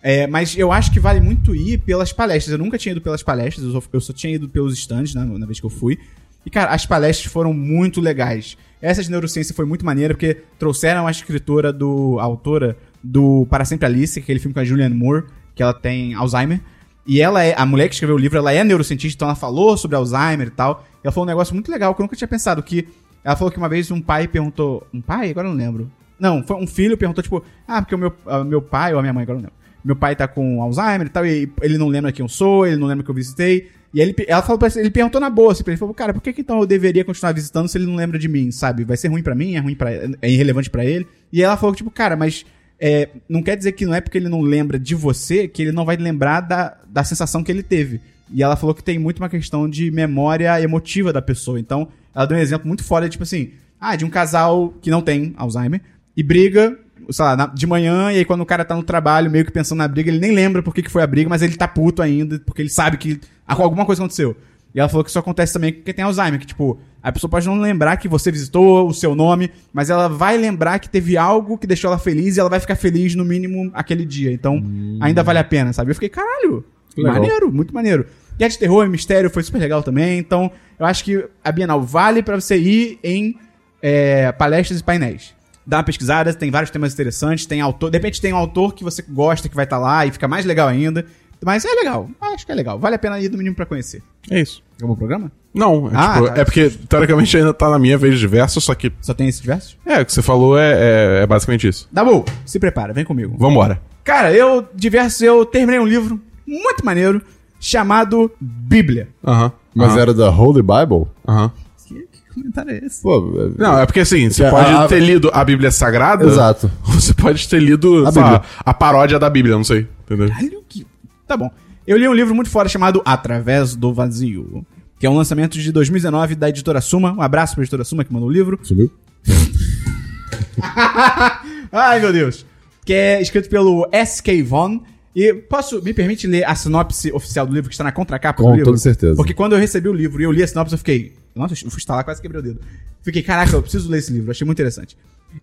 S1: É, mas eu acho que vale muito ir pelas palestras. Eu nunca tinha ido pelas palestras, eu só, eu só tinha ido pelos stands né, na vez que eu fui. E, cara, as palestras foram muito legais. Essa de neurociência foi muito maneira, porque trouxeram a escritora do. a autora do Para Sempre Alice, aquele filme com a Julianne Moore, que ela tem Alzheimer. E ela é. A mulher que escreveu o livro, ela é neurocientista, então ela falou sobre Alzheimer e tal. E ela falou um negócio muito legal que eu nunca tinha pensado. Que ela falou que uma vez um pai perguntou. Um pai? Agora eu não lembro. Não, foi um filho perguntou, tipo, ah, porque o meu, ah, meu pai ou a minha mãe, agora eu não lembro. Meu pai tá com Alzheimer e tal, e ele não lembra quem eu sou, ele não lembra que eu visitei. E ele, ela falou pra ele perguntou na boa, assim, pra ele falou, cara, por que, que então eu deveria continuar visitando se ele não lembra de mim, sabe? Vai ser ruim pra mim, é ruim para é irrelevante pra ele. E ela falou, tipo, cara, mas é, não quer dizer que não é porque ele não lembra de você que ele não vai lembrar da, da sensação que ele teve. E ela falou que tem muito uma questão de memória emotiva da pessoa. Então, ela deu um exemplo muito foda, tipo assim, ah, de um casal que não tem Alzheimer e briga sei lá, na- de manhã, e aí quando o cara tá no trabalho, meio que pensando na briga, ele nem lembra por que, que foi a briga, mas ele tá puto ainda, porque ele sabe que alguma coisa aconteceu. E ela falou que isso acontece também com quem tem Alzheimer, que, tipo, a pessoa pode não lembrar que você visitou, o seu nome, mas ela vai lembrar que teve algo que deixou ela feliz e ela vai ficar feliz no mínimo aquele dia. Então, ainda vale a pena, sabe? Eu fiquei, caralho,
S2: Legal.
S1: maneiro, muito maneiro. E a de terror e mistério foi super legal também, então eu acho que a Bienal vale pra você ir em é, palestras e painéis. Dá uma pesquisada, tem vários temas interessantes, tem autor, de repente tem um autor que você gosta que vai estar lá e fica mais legal ainda. Mas é legal, acho que é legal. Vale a pena ir no mínimo pra conhecer.
S3: É isso.
S1: Acabou o programa?
S3: Não, é,
S1: Ah,
S3: tipo,
S1: tá.
S3: é porque, teoricamente, ainda tá na minha vez de verso, só que.
S1: Só tem esses versos?
S3: É, o que você falou é, é, é basicamente isso.
S1: Dabu, se prepara, vem comigo.
S3: Vambora.
S1: Cara, eu, diversos, eu terminei um livro muito maneiro chamado Bíblia.
S3: Aham.
S2: Mas
S3: aham,
S2: era da Holy Bible?
S3: Aham.
S1: Que, que comentário é esse?
S2: Pô, é-
S3: Não, é porque assim, você
S2: a-
S3: pode
S2: a-
S3: ter lido a Bíblia Sagrada.
S2: Exato.
S3: Ou você pode ter lido
S2: A
S3: sei lá, a paródia da Bíblia, não sei. Entendeu?
S1: Caralho, que... Tá bom. Eu li um livro muito fora chamado Através do Vazio, que é um lançamento de 2019 da editora Suma. Um abraço pra editora Suma que mandou o livro.
S2: Sumiu?
S1: Ai, meu Deus. Que é escrito pelo S.K. Von. E posso, me permite ler a sinopse oficial do livro que está na contracapa
S2: Com
S1: do livro?
S2: toda certeza.
S1: Porque quando eu recebi o livro e eu li a sinopse, eu fiquei. Nossa, eu fui instalar, quase quebrei o dedo. Fiquei, caraca, eu preciso ler esse livro, achei muito interessante.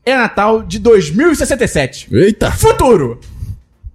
S1: É Natal de 2067.
S2: Eita!
S1: Futuro!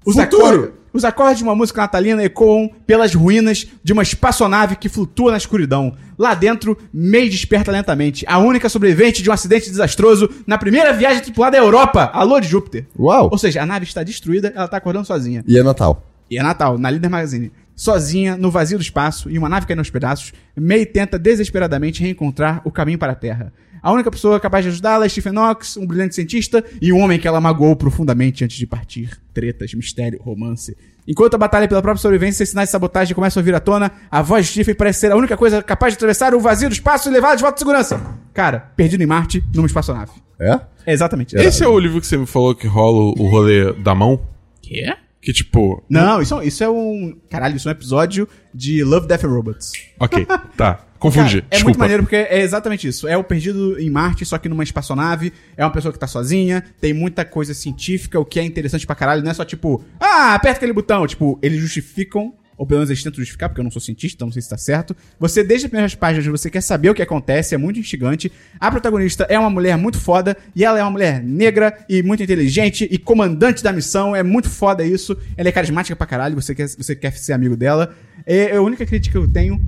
S1: Os,
S2: Futuro!
S1: acor- os acordes de uma música natalina ecoam pelas ruínas de uma espaçonave que flutua na escuridão. Lá dentro, May desperta lentamente, a única sobrevivente de um acidente desastroso na primeira viagem tripulada à Europa, a Lua de Júpiter.
S2: Uau!
S1: Ou seja, a nave está destruída, ela tá acordando sozinha.
S2: E é Natal.
S1: E é Natal, na Líder Magazine. Sozinha, no vazio do espaço, e uma nave caindo aos pedaços, May tenta desesperadamente reencontrar o caminho para a Terra. A única pessoa capaz de ajudá-la é Stephen Knox, um brilhante cientista e um homem que ela magoou profundamente antes de partir. Tretas, mistério, romance. Enquanto a batalha pela própria sobrevivência e sinais de sabotagem começam a vir à tona, a voz de Stephen parece ser a única coisa capaz de atravessar o vazio do espaço e levá-la de volta à segurança. Cara, perdido em Marte, numa espaçonave.
S2: É?
S1: É exatamente
S3: Esse é o livro que você me falou que rola o rolê da mão?
S1: Quê?
S3: Que tipo.
S1: Não, isso, isso é um. Caralho, isso é um episódio de Love, Death and Robots.
S3: Ok, tá. Confundi.
S1: Cara, é
S3: Desculpa.
S1: muito maneiro porque é exatamente isso. É o perdido em Marte, só que numa espaçonave. É uma pessoa que tá sozinha. Tem muita coisa científica, o que é interessante pra caralho. Não é só tipo, ah, aperta aquele botão. Tipo, eles justificam, ou pelo menos eles tentam justificar, porque eu não sou cientista, então não sei se tá certo. Você, desde as primeiras páginas, você quer saber o que acontece, é muito instigante. A protagonista é uma mulher muito foda, e ela é uma mulher negra e muito inteligente e comandante da missão. É muito foda isso. Ela é carismática pra caralho, você quer, você quer ser amigo dela. É, a única crítica que eu tenho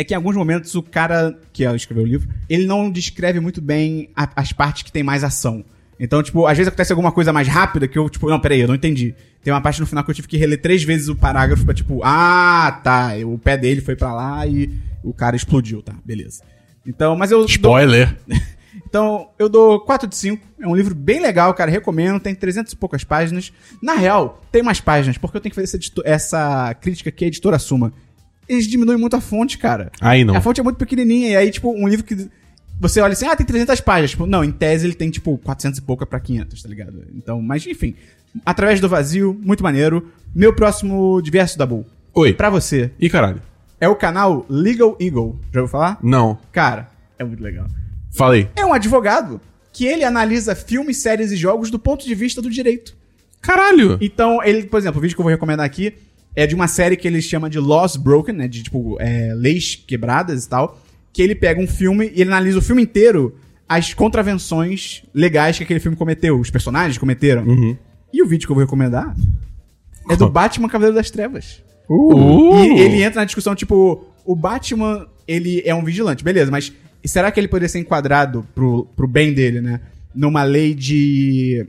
S1: é que em alguns momentos o cara que escreveu o livro, ele não descreve muito bem a- as partes que tem mais ação. Então, tipo, às vezes acontece alguma coisa mais rápida que eu, tipo, não, peraí, eu não entendi. Tem uma parte no final que eu tive que reler três vezes o parágrafo pra, tipo, ah, tá, o pé dele foi pra lá e o cara explodiu, tá, beleza. Então, mas eu. dou-
S3: Spoiler.
S1: então, eu dou 4 de 5. É um livro bem legal, cara. Recomendo. Tem 300 e poucas páginas. Na real, tem mais páginas, porque eu tenho que fazer essa, essa crítica que a editora assuma. Eles diminuem muito a fonte, cara.
S3: Aí não.
S1: A fonte é muito pequenininha. E aí, tipo, um livro que você olha assim, ah, tem 300 páginas. Tipo, não, em tese ele tem, tipo, 400 e pouca pra 500, tá ligado? Então, mas enfim. Através do vazio, muito maneiro. Meu próximo diverso da Bull.
S3: Oi.
S1: Pra você,
S3: Ih, caralho.
S1: é o canal Legal Eagle. Já ouviu falar?
S3: Não.
S1: Cara, é muito legal
S3: Falei.
S1: é um advogado que ele analisa filmes, séries e jogos do ponto de vista do direito.
S3: Caralho.
S1: Então, ele, por exemplo, o vídeo que eu vou recomendar aqui é de uma série que ele chama de Laws Broken, né? De tipo, é, leis quebradas e tal. Que ele pega um filme e ele analisa o filme inteiro as contravenções legais que aquele filme cometeu, os personagens cometeram. E o vídeo que eu vou recomendar é do Batman Cavaleiro das Trevas.
S3: Uh.
S1: E ele entra na discussão, tipo, o Batman, ele é um vigilante, beleza, mas será que ele poderia ser enquadrado pro, pro bem dele, né? Numa lei de.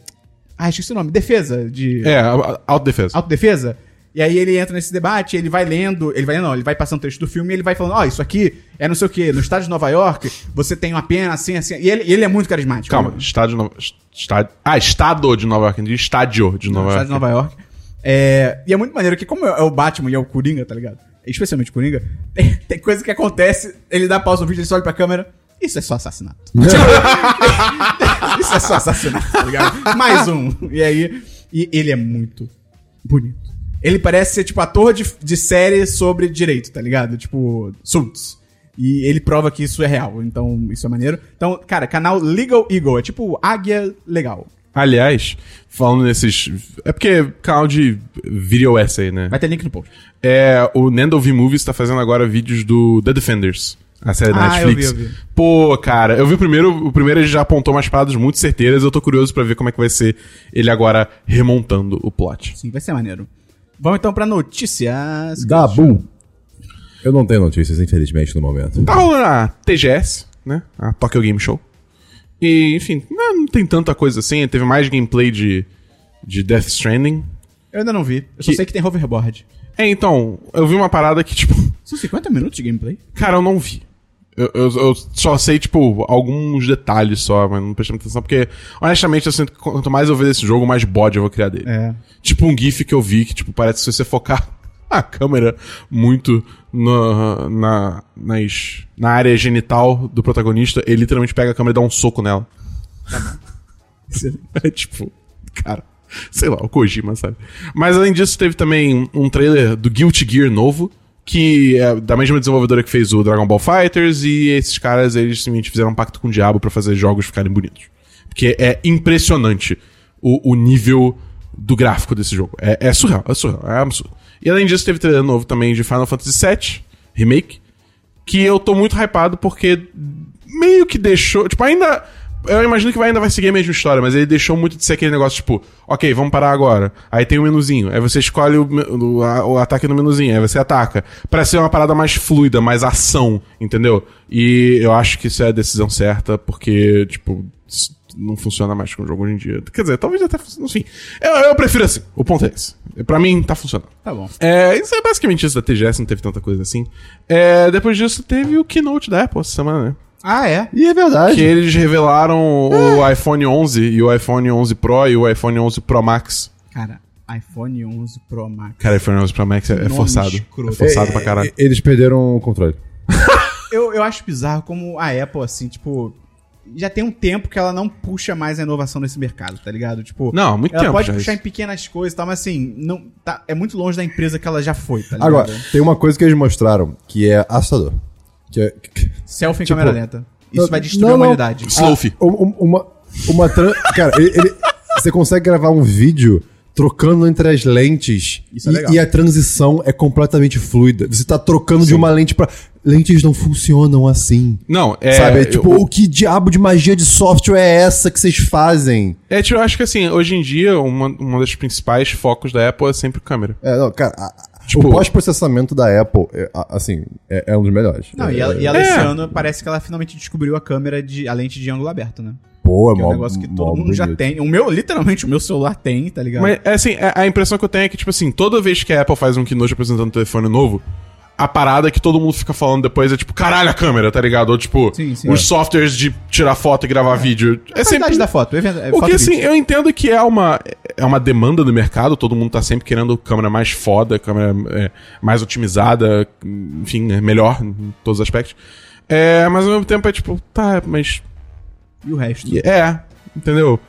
S1: Ah, esqueci o nome. Defesa. De.
S3: É, autodefesa.
S1: Autodefesa? E aí ele entra nesse debate, ele vai lendo, ele vai lendo, não, ele vai passando trecho do filme e ele vai falando, ó, isso aqui é não sei o quê, no estado de Nova York, você tem uma pena assim, assim. E ele, ele é muito carismático.
S3: Calma, estado de Nova... Estádio... Ah, estado de Nova York. Estádio de
S1: no
S3: Nova
S1: estado
S3: York.
S1: de Nova York. É, e é muito maneiro que, como é o Batman e é o Coringa, tá ligado? Especialmente o Coringa, tem, tem coisa que acontece, ele dá pausa no vídeo, ele só olha pra câmera. Isso é só assassinato. Isso é só assassinato, tá ligado? Mais um. E aí, e ele é muito bonito. Ele parece ser, tipo, ator de, de série sobre direito, tá ligado? Tipo, Suits. E ele prova que isso é real, então isso é maneiro. Então, cara, canal Legal Eagle, é tipo águia legal.
S3: Aliás, falando nesses. É porque canal de video essay, né?
S1: Vai ter link no post.
S3: É, o Nando V Movies tá fazendo agora vídeos do The Defenders. A série da
S1: Ah,
S3: Netflix.
S1: eu vi, eu vi.
S3: Pô, cara, eu vi o primeiro, o primeiro ele já apontou umas paradas muito certeiras, eu tô curioso pra ver como é que vai ser ele agora remontando o plot.
S1: Sim, vai ser maneiro. Vamos então pra notícias.
S2: Dabu. Eu não tenho notícias, infelizmente, no momento.
S3: Tá rolando a TGS, né? A Tokyo Game Show. E, enfim, não, não tem tanta coisa assim. Teve mais gameplay de, de Death Stranding.
S1: Eu ainda não vi. Eu só
S3: Que-
S1: sei que tem hoverboard.
S3: É, então, eu vi uma parada que, tipo,
S1: São 50 minutos de gameplay?
S3: cara, eu não vi. Eu, eu, eu só sei, tipo, alguns detalhes só, mas não prestei muita atenção, porque, honestamente, eu sinto que quanto mais eu ver desse jogo, mais bode eu vou criar dele.
S1: É.
S3: Tipo um GIF que eu vi, que, tipo, parece que se você focar a câmera muito na, na, nas, na área genital do protagonista, ele literalmente pega a câmera e dá um soco nela. É tipo, cara, sei lá, o Kojima, sabe? Mas além disso, teve também um trailer do Guilty Gear novo, que é da mesma desenvolvedora que fez o Dragon Ball Fighters, e esses caras, eles simplesmente fizeram um pacto com o diabo pra fazer jogos ficarem bonitos. Porque é impressionante o, o nível do gráfico desse jogo. É, é surreal, é surreal, é absurdo. E além disso, teve trailer novo também de Final Fantasy VII Remake, que eu tô muito hypado porque meio que deixou. Tipo, ainda. Eu imagino que vai- ainda vai seguir a mesma história, mas ele deixou muito de ser aquele negócio, tipo, ok, vamos parar agora. Aí tem o menuzinho. Aí você escolhe o, o, a- o ataque no menuzinho, aí você ataca. Pra ser uma parada mais fluida, mais ação, entendeu? E eu acho que isso é a decisão certa, porque, tipo, não funciona mais com o jogo hoje em dia. Quer dizer, talvez até funcione. Enfim, eu, eu prefiro assim. O ponto é esse. Pra mim, tá funcionando.
S1: Tá bom.
S3: É, isso é basicamente isso da TGS, não teve tanta coisa assim. É, depois disso, teve o keynote da Apple essa semana, né?
S1: Ah, é?
S2: E é verdade.
S3: Que eles revelaram o iPhone 11 e o iPhone 11 Pro e o iPhone 11 Pro Max.
S1: Cara, iPhone 11 Pro Max.
S3: Cara, iPhone 11 Pro Max é, é forçado.
S1: escroto.
S3: É forçado pra caralho.
S2: E- Eles perderam o controle.
S1: Eu, eu acho bizarro como a Apple, assim, tipo... Já tem um tempo que ela não puxa mais a inovação nesse mercado, tá ligado? Tipo,
S3: Não, muito
S1: ela
S3: tempo
S1: pode
S3: já
S1: puxar
S3: isso.
S1: em pequenas coisas e tal, mas assim, não, tá, é muito longe da empresa que ela já foi, tá ligado?
S2: Agora, tem uma coisa que eles mostraram que é assustador. Que é.
S1: Selfie em
S2: tipo,
S1: câmera lenta. Isso
S2: não-
S1: vai destruir
S2: não,
S1: a humanidade.
S3: Slow-fi.
S2: Um- um- uma. Uma tran... Cara, ele, ele- você consegue gravar um vídeo trocando entre as lentes
S1: Isso é
S2: e,
S1: legal.
S2: e a transição é completamente fluida. Você tá trocando de uma lente pra. Lentes não funcionam assim.
S3: Não, é.
S2: sabe? É
S3: eu-
S2: tipo, o que diabo de magia de software é essa que vocês fazem?
S3: É, tipo, eu acho que assim, hoje em dia, uma, uma das principais focos da Apple é sempre câmera.
S2: É, não, cara, a-
S3: Tipo-
S2: o pós-processamento da Apple, é, a- assim, é, é um dos melhores.
S1: Não,
S2: é,
S1: e ela, e ela
S3: É.
S1: esse ano parece que ela finalmente descobriu a câmera de a lente de ângulo aberto, né?
S2: Pô, é
S1: Que é um
S2: mó-
S1: negócio que todo mundo já
S2: bonito.
S1: tem. O meu, literalmente, o meu celular tem, tá ligado?
S3: Mas, é assim, a, a impressão que eu tenho é que, tipo assim, toda vez que a Apple faz um keynote apresentando um telefone novo, a parada que todo mundo fica falando depois é tipo, caralho, a câmera, tá ligado? Ou tipo,
S1: Sim, sim.
S3: os softwares de tirar foto e gravar vídeo. É
S1: a qualidade
S3: sempre.
S1: da foto. É, é
S3: Porque assim, eu entendo que é uma, é uma demanda do mercado, todo mundo tá sempre querendo câmera mais foda, câmera é, mais otimizada, enfim, né, melhor em todos os aspectos. É, mas ao mesmo tempo é tipo, tá, mas
S1: E o resto.
S3: é, entendeu?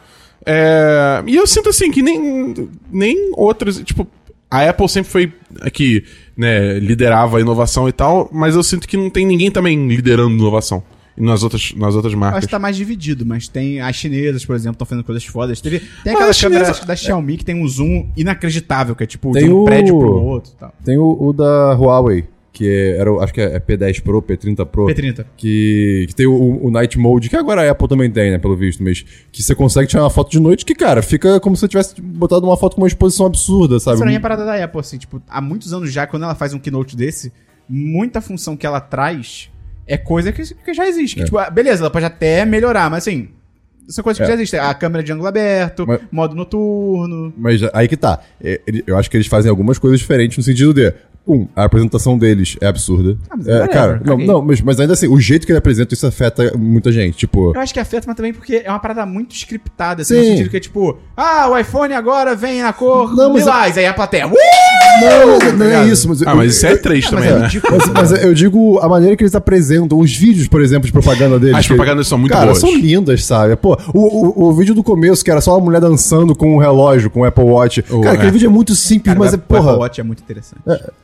S3: É, e eu sinto assim que nem, nem outras. Tipo, a Apple sempre foi a que né, liderava a inovação e tal, mas eu sinto que não tem ninguém também liderando inovação nas outras, nas outras
S1: Eu
S3: marcas.
S1: acho que tá mais dividido, mas tem as chinesas, por exemplo, estão fazendo coisas fodas. Teve, tem aquela
S3: chinesa-
S1: câmera da Xiaomi que tem um zoom inacreditável, que é tipo
S2: Tem
S1: de um
S2: o-
S1: prédio pro outro e tal.
S2: Tem o, o da Huawei, que é, era, acho que é P10 Pro, P30 Pro.
S1: P30.
S2: Que, que tem o, o Night Mode, que agora a Apple também tem, né, pelo visto, mas que você consegue tirar uma foto de noite que, cara, fica como se você tivesse botado uma foto com uma exposição absurda, sabe?
S1: Essa não é a parada da Apple, assim, tipo, há muitos anos já, quando ela faz um keynote desse, muita função que ela traz é coisa que, que já existe. Que,
S2: É.
S1: tipo, ah, beleza, ela pode até melhorar, mas assim, são coisas que
S2: É.
S1: já existem. A câmera de ângulo aberto,
S2: Mas-
S1: modo noturno.
S2: Mas aí que tá. É, Eu acho que eles fazem algumas coisas diferentes no sentido de. Um, a apresentação deles é absurda.
S1: Ah, mas
S2: É,
S1: whatever,
S2: cara, não,
S1: caguei.
S2: não mas, mas ainda assim, o jeito que ele apresenta isso afeta muita gente. Tipo,
S1: Eu acho que afeta, mas também porque é uma parada muito scriptada, assim, no
S2: Sim.
S1: sentido que é tipo, ah, o iPhone agora vem na cor
S2: Não, mas
S1: lilás, aí a plateia, "Uh!"
S2: não, não, não é
S1: ligado?
S2: isso. Mas
S3: Ah, mas isso é três também,
S1: mas é
S3: né?
S2: Mas, mas eu digo a maneira que eles apresentam, os vídeos, por exemplo, de propaganda deles.
S3: As propagandas são muito
S2: cara,
S3: boas.
S2: são lindas, sabe? Pô, o, o, o vídeo do começo, que era só uma mulher dançando com um relógio, com o Apple Watch.
S3: Oh,
S2: cara, aquele
S3: é.
S2: vídeo é muito simples,
S1: Cara,
S2: mas
S1: o
S2: é,
S1: Apple
S2: porra.
S1: Watch é muito interessante.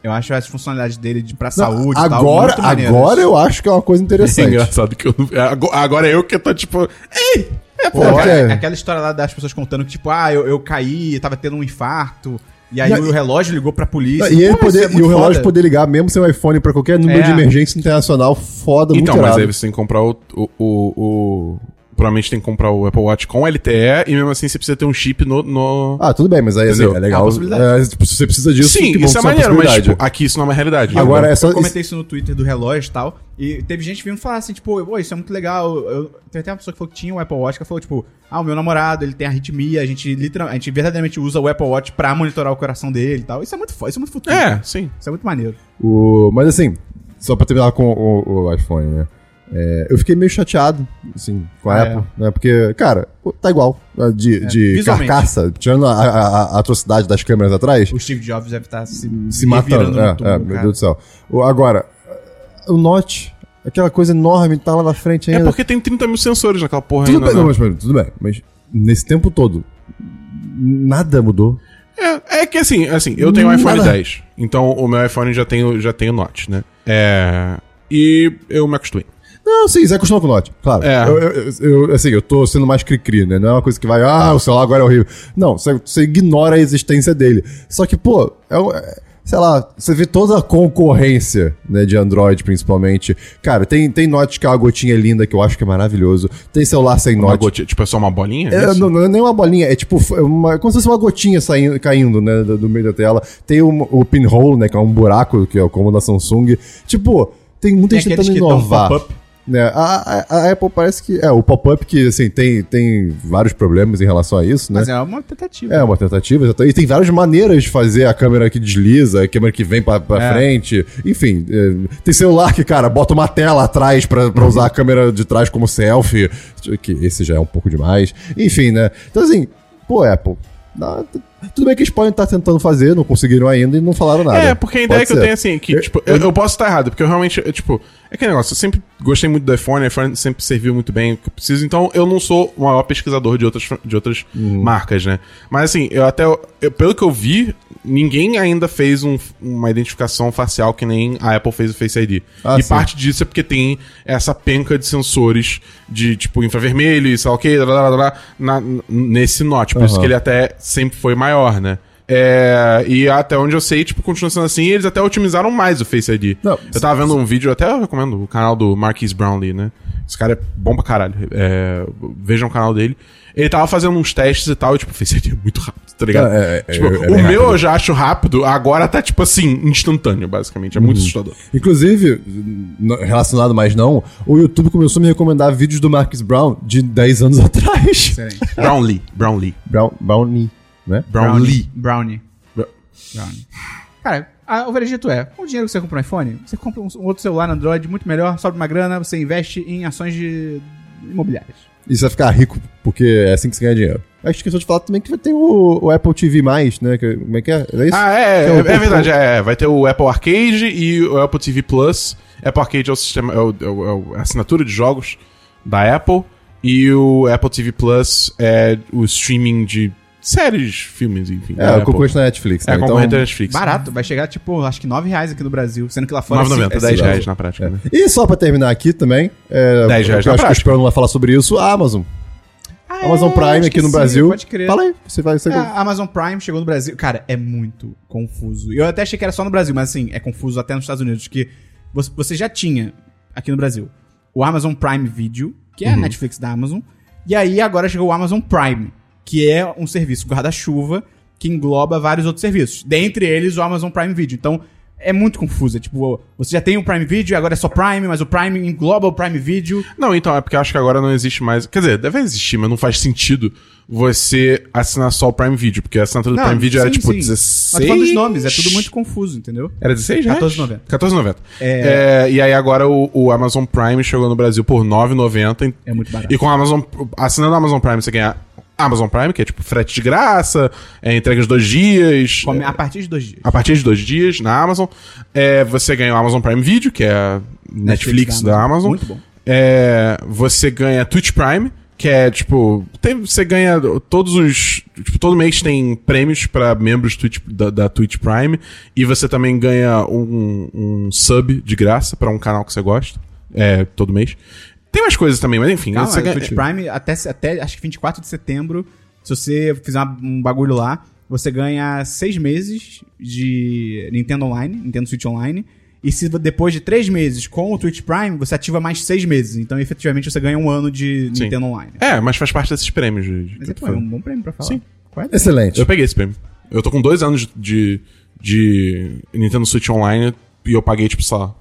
S1: Eu acho as funcionalidades dele de, pra
S2: Não,
S1: saúde e tal,
S2: agora, agora eu acho que é uma coisa
S3: É
S2: interessante.
S3: engraçado que eu é, Agora eu que tô tipo. Ei!
S1: É, pô,
S2: é.
S1: aquela história lá das pessoas contando que, tipo, ah, eu, eu caí, tava tendo um infarto. E aí
S2: Não,
S1: o relógio ligou pra polícia.
S2: E, ele
S1: Pô,
S2: poder,
S1: é
S2: e o relógio
S1: foda.
S2: poder ligar mesmo sem o iPhone pra qualquer número
S1: É.
S2: de emergência internacional foda,
S3: Então,
S2: muito
S3: mas
S2: irado.
S3: aí você tem que comprar o, o, o- Provavelmente tem que comprar o Apple Watch com LTE e mesmo assim você precisa ter um chip no. no...
S2: Ah, tudo bem, mas aí assim,
S3: Entendeu?
S2: é
S1: É
S2: legal.
S1: possibilidade.
S2: É, tipo, se você precisa disso,
S3: Sim,
S2: que bom
S3: isso
S2: que
S3: é
S2: uma
S3: maneiro, mas tipo, aqui isso não é uma realidade.
S2: Agora,
S1: eu,
S2: essa-
S1: eu comentei isso no Twitter do relógio e tal. E teve gente vindo falar assim, tipo, pô, isso é muito legal. Eu, teve até uma pessoa que falou que tinha o Apple Watch, que falou, tipo, ah, o meu namorado, ele tem arritmia, a gente literalmente, a gente verdadeiramente usa o Apple Watch pra monitorar o coração dele e tal. Isso é muito foda, isso é muito futuro.
S3: É, sim.
S1: Isso é muito maneiro.
S2: O, mas assim, só pra terminar com o, o iPhone, né? É, eu fiquei meio chateado, assim, com a
S1: É.
S2: Apple, né? Porque, cara, tá igual. né, De, de
S1: visualmente.
S2: carcaça, tirando a, a- a atrocidade das câmeras atrás,
S1: O Steve Jobs deve estar se,
S2: se matando. É,
S1: túmulo,
S2: é, meu
S1: cara.
S2: Deus do céu. O- agora, o Note, aquela coisa enorme, tá lá na frente
S3: É
S2: ainda.
S3: porque tem 30 mil sensores naquela porra
S2: Tudo
S3: ainda.
S2: bem,
S3: né?
S2: não, mas, tudo bem. Mas nesse tempo todo, nada mudou.
S3: É, é que assim, assim, eu tenho um iPhone
S2: Nada.
S3: 10. Então o meu iPhone já tem, o- já tem o Note, né? É. E eu me acostumei.
S2: Não, sim, você acostuma com o Note, claro.
S3: É.
S2: Eu, eu- eu- assim, eu tô sendo mais cri-cri, né? Não é uma coisa que vai, ah, o celular agora é horrível. Não, você, você ignora a existência dele. Só que, pô, é, um- é- sei lá, você vê toda a concorrência, né, de Android, principalmente. Cara, tem, tem Note que é uma gotinha linda, que eu acho que é maravilhoso. Tem celular sem
S3: Uma
S2: Note.
S3: gotinha, tipo, é só uma bolinha?
S2: É,
S3: Isso?
S2: não, não é nem uma bolinha, é tipo é uma, como se fosse uma gotinha saindo, caindo, né, do, do meio da tela. Tem o, o pinhole, né, que é um buraco, que é o como da Samsung. Tipo, tem muita
S1: Tem
S2: gente tentando
S1: que dão
S2: inovar. Né, a, a, a Apple parece que. É, o pop-up que, assim, tem, tem vários problemas em relação a isso, né?
S1: Mas é uma tentativa.
S2: É uma tentativa, exatamente. E tem várias maneiras de fazer a câmera que desliza, a câmera que vem pra, pra
S1: É.
S2: frente. Enfim, é, tem celular que, cara, bota uma tela atrás pra, pra usar a câmera de trás como selfie. Que esse já é um pouco demais. Enfim, né? Então, assim, pô, Apple. dá- tudo bem que eles podem estar tentando fazer, não conseguiram ainda e não falaram nada.
S3: É, porque a ideia
S2: Pode
S3: que eu
S2: ser.
S3: tenho é assim, que,
S2: Eu-
S3: tipo, eu, eu posso estar errado, porque eu realmente, eu, tipo, é aquele negócio, eu sempre gostei muito do iPhone, o iPhone sempre serviu muito bem o que eu preciso, então eu não sou o maior pesquisador de outras, de outras
S2: Uhum.
S3: marcas, né? Mas assim, eu até, eu- pelo que eu vi, ninguém ainda fez um- uma identificação facial que nem a Apple fez o Face ID.
S2: Ah,
S3: e
S2: sim.
S3: parte disso é porque tem essa penca de sensores de, tipo, infravermelho e sei lá o que, nesse Note, por isso
S2: Aham.
S3: que ele até sempre foi maior, né? É, e até onde eu sei, tipo, continua sendo assim, eles até otimizaram mais o Face ID.
S2: Não,
S3: eu tava vendo um vídeo, até eu recomendo, o canal do Marquis Brownlee, né? Esse cara é bom pra caralho. É, vejam o canal dele. Ele tava fazendo uns testes e tal, e tipo, ID é muito rápido, tá ligado?
S2: É, é,
S3: tipo,
S2: é, é
S3: o meu
S2: rápido.
S3: eu já acho rápido, agora tá, tipo assim, instantâneo, basicamente. É
S2: Uhum.
S3: muito assustador.
S2: Inclusive, relacionado mais não, o YouTube começou a me recomendar vídeos do Marcus Brown de 10 anos atrás.
S1: Excelente.
S3: Brownlee, Brownlee.
S2: Brown, Brownie, né?
S3: Brownlee.
S1: Brownie.
S3: Bra-
S1: Brownie. Cara, a- o veredito é, com o dinheiro que você compra um iPhone, você compra um, um outro celular Android muito melhor, sobe uma grana, você investe em ações de imobiliárias.
S2: E você vai ficar rico, porque é assim que você ganha dinheiro. Acho que esqueceu de falar também que vai ter o, o Apple TV+, né? Que, como é que é? É isso?
S3: Ah, é, é,
S2: o-
S3: é verdade. É, vai ter o Apple Arcade e o Apple TV Plus. Apple Arcade é, o sistema, é, o- é o- é a assinatura de jogos da Apple. E o Apple TV Plus é o streaming de séries, filmes, enfim.
S2: É, o
S3: Apple.
S2: concorrente da Netflix,
S3: É,
S2: né?
S3: a concorrente da Netflix.
S1: Barato, vai chegar tipo, acho que 9 reais aqui no Brasil, sendo que lá fora
S3: 9,90,
S1: é
S3: 10
S1: cinco-
S3: reais na prática, né?
S2: E só pra terminar aqui também, é,
S3: 10 reais
S2: eu
S3: na
S2: acho que o
S3: prática.
S2: Esperão não vai falar sobre isso, a Amazon.
S1: Ah,
S2: Amazon
S1: é,
S2: Prime aqui no
S1: sim,
S2: Brasil.
S1: Pode crer.
S2: Fala aí, você vai... Você...
S1: É, a Amazon Prime chegou no Brasil. Cara, é muito confuso. Eu até achei que era só no Brasil, mas assim, é confuso até nos Estados Unidos, que você, você já tinha aqui no Brasil o Amazon Prime Video, que é a Netflix da Amazon, e aí agora chegou o Amazon Prime, que é um serviço guarda-chuva que engloba vários outros serviços, dentre eles o Amazon Prime Video. Então, é muito confuso. É tipo, você já tem o Prime Video, agora é só Prime, mas o Prime engloba o Prime Video.
S3: Não, então, é porque eu acho que agora não existe mais. Quer dizer, deve existir, mas não faz sentido você assinar só o Prime Video, porque a assinatura do Prime Video era
S1: sim,
S3: tipo
S1: sim.
S3: 16.
S1: Mas falando dos nomes, é tudo muito confuso, entendeu?
S3: Era 16 reais?
S1: 14,90.
S3: 14,90.
S1: É.
S3: É, e aí agora o, o Amazon Prime chegou no Brasil por 9,90.
S1: É muito barato.
S3: E com o Amazon, assinando o Amazon Prime você ganha Amazon Prime, que é tipo frete de graça, é entrega de dois dias.
S1: Come a partir de dois dias.
S3: A partir de dois dias na Amazon. É, você ganha o Amazon Prime Video, que é a Netflix, da, Amazon.
S1: Muito bom.
S3: É, você ganha Twitch Prime, que é tipo. tem- você ganha todos os. Tipo, todo mês tem prêmios pra membros Twitch, da, da Twitch Prime. E você também ganha um, um sub de graça pra um canal que você gosta. É, todo mês. Tem mais coisas também, mas enfim.
S1: Calma,
S3: ganha-
S1: Twitch Prime até, até acho que 24 de setembro, se você fizer um bagulho lá, você ganha seis meses de Nintendo Online, Nintendo Switch Online. E se depois de três meses com o Twitch Prime, você ativa mais seis meses. Então, efetivamente, você ganha um ano de
S3: Sim.
S1: Nintendo Online.
S3: É, mas faz parte desses prêmios. De, de-
S1: Mas é, pô, é um bom prêmio pra falar.
S3: Sim.
S1: Qual é?
S2: Excelente.
S3: Eu peguei esse prêmio. Eu tô com dois anos de, de Nintendo Switch Online e eu paguei, tipo, sei lá,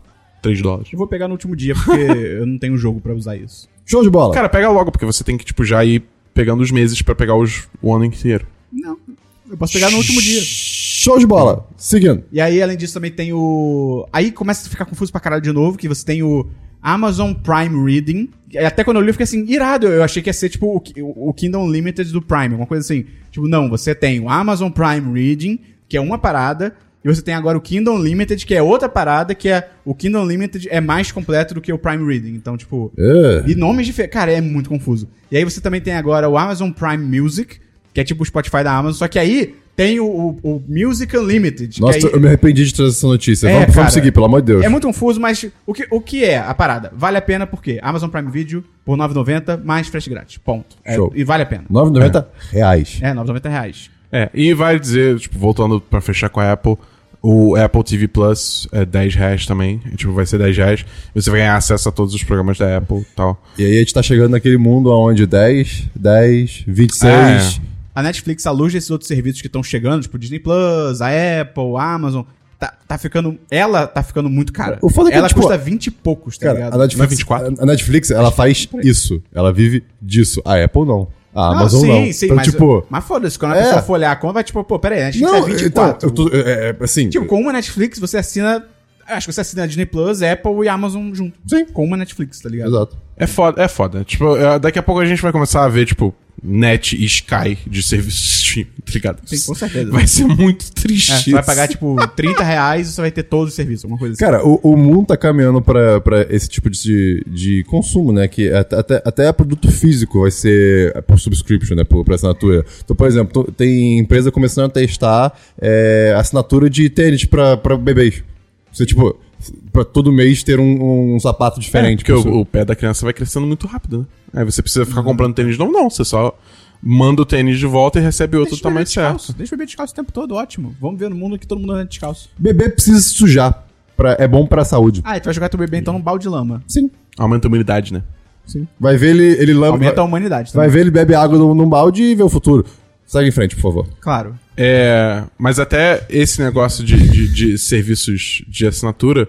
S3: 3 dólares.
S1: Eu vou pegar no último dia, porque eu não tenho jogo pra usar isso.
S2: Show de bola.
S3: Cara, pega logo, porque você tem que, tipo, já ir pegando os meses pra pegar os, o ano inteiro.
S1: Não. Eu posso pegar no último dia.
S2: Show de bola. Seguindo.
S1: E aí, além disso, também tem o. Aí começa a ficar confuso pra caralho de novo, que você tem o Amazon Prime Reading. E até quando eu li, eu fiquei assim, irado. Eu achei que ia ser tipo o, Ki- o Kingdom Limited do Prime, alguma coisa assim. Tipo, não, você tem o Amazon Prime Reading, que é uma parada. E você tem agora o Kingdom Limited, que é outra parada, que é. O Kingdom Limited é mais completo do que o Prime Reading. Então, tipo.
S2: É.
S1: E nomes diferentes. Cara, é muito confuso. E aí você também tem agora o Amazon Prime Music, que é tipo o Spotify da Amazon, só que aí tem o, o, o Music Unlimited.
S2: Nossa,
S1: que aí,
S2: eu me arrependi de trazer essa notícia.
S1: É,
S2: vamos, vamos
S1: cara.
S2: seguir, pelo amor de Deus.
S1: É muito confuso, mas o que, o que é a parada? Vale a pena porque Amazon Prime Video por R$ 9,90 mais frete grátis. Ponto. É,
S2: Show.
S1: e vale a pena.
S2: 9,90 reais.
S1: É, 9,90 reais.
S3: É, e vai dizer, tipo, voltando pra fechar com a Apple, o Apple TV Plus é 10 reais também. É, tipo, vai ser 10 reais. Você vai ganhar acesso a todos os programas da Apple e tal.
S2: E aí a gente tá chegando naquele mundo onde 10, 10, 26.
S3: É.
S1: A Netflix, à luz desses outros serviços que estão chegando, tipo Disney Plus, a Apple, a Amazon, tá, tá ficando. Ela tá ficando muito cara.
S2: O foda é que,
S1: ela
S2: tipo,
S1: custa 20 e poucos, tá
S2: Cara,
S1: ligado?
S2: a Netflix,
S3: Não é 24?
S2: a Netflix, ela faz isso. Ela vive disso. A Apple não. A Amazon
S1: sim,
S2: não.
S1: sim,
S2: então,
S1: mas,
S2: tipo...
S1: mas foda-se, quando a
S2: É.
S1: pessoa for olhar a conta, vai tipo, pô, peraí, a Netflix
S2: Não,
S1: é 24.
S2: então, tô, é, é, assim...
S1: Tipo, com uma Netflix você assina. Acho que você assina a Disney Plus, Apple e Amazon junto.
S2: Sim.
S1: Com uma Netflix, tá ligado?
S2: Exato.
S3: É foda, é foda. Tipo, é, daqui a pouco a gente vai começar a ver, tipo, Net e Sky de serviço stream, tá ligado?
S1: Sim, com certeza.
S3: Vai ser muito triste.
S1: É, você vai pagar, tipo, 30 reais e você vai ter todos os serviços, alguma coisa assim.
S2: Cara, o, o mundo tá caminhando pra, pra esse tipo de, de consumo, né? Que até, até, até produto físico vai ser por subscription, né? Por, por assinatura. Então, por exemplo, tem empresa começando a testar é, assinatura de tênis pra, pra bebês. Você, tipo, pra todo mês ter um, um sapato
S3: É,
S2: diferente.
S3: porque
S2: pro seu-
S3: o, o pé da criança vai crescendo muito rápido, né? Aí você precisa ficar comprando tênis novo, não. Você só manda o tênis de volta e recebe outro do
S1: Deixa o bebê
S3: tamanho
S1: descalço.
S3: certo.
S1: Deixa o bebê descalço o tempo todo, ótimo. Vamos ver no mundo que todo mundo anda descalço.
S2: Bebê precisa se sujar. Pra, é bom pra saúde.
S1: Ah, e tu vai jogar teu bebê então num balde de lama.
S2: Sim.
S3: Aumenta a imunidade, né?
S2: Vai ver ele, ele lama.
S1: Aumenta a
S2: Vai,
S1: humanidade
S2: vai
S1: também.
S2: ver ele bebe água num, num balde e vê o futuro. Segue em frente, por favor.
S1: Claro.
S3: É, mas até esse negócio de, de, de serviços de assinatura,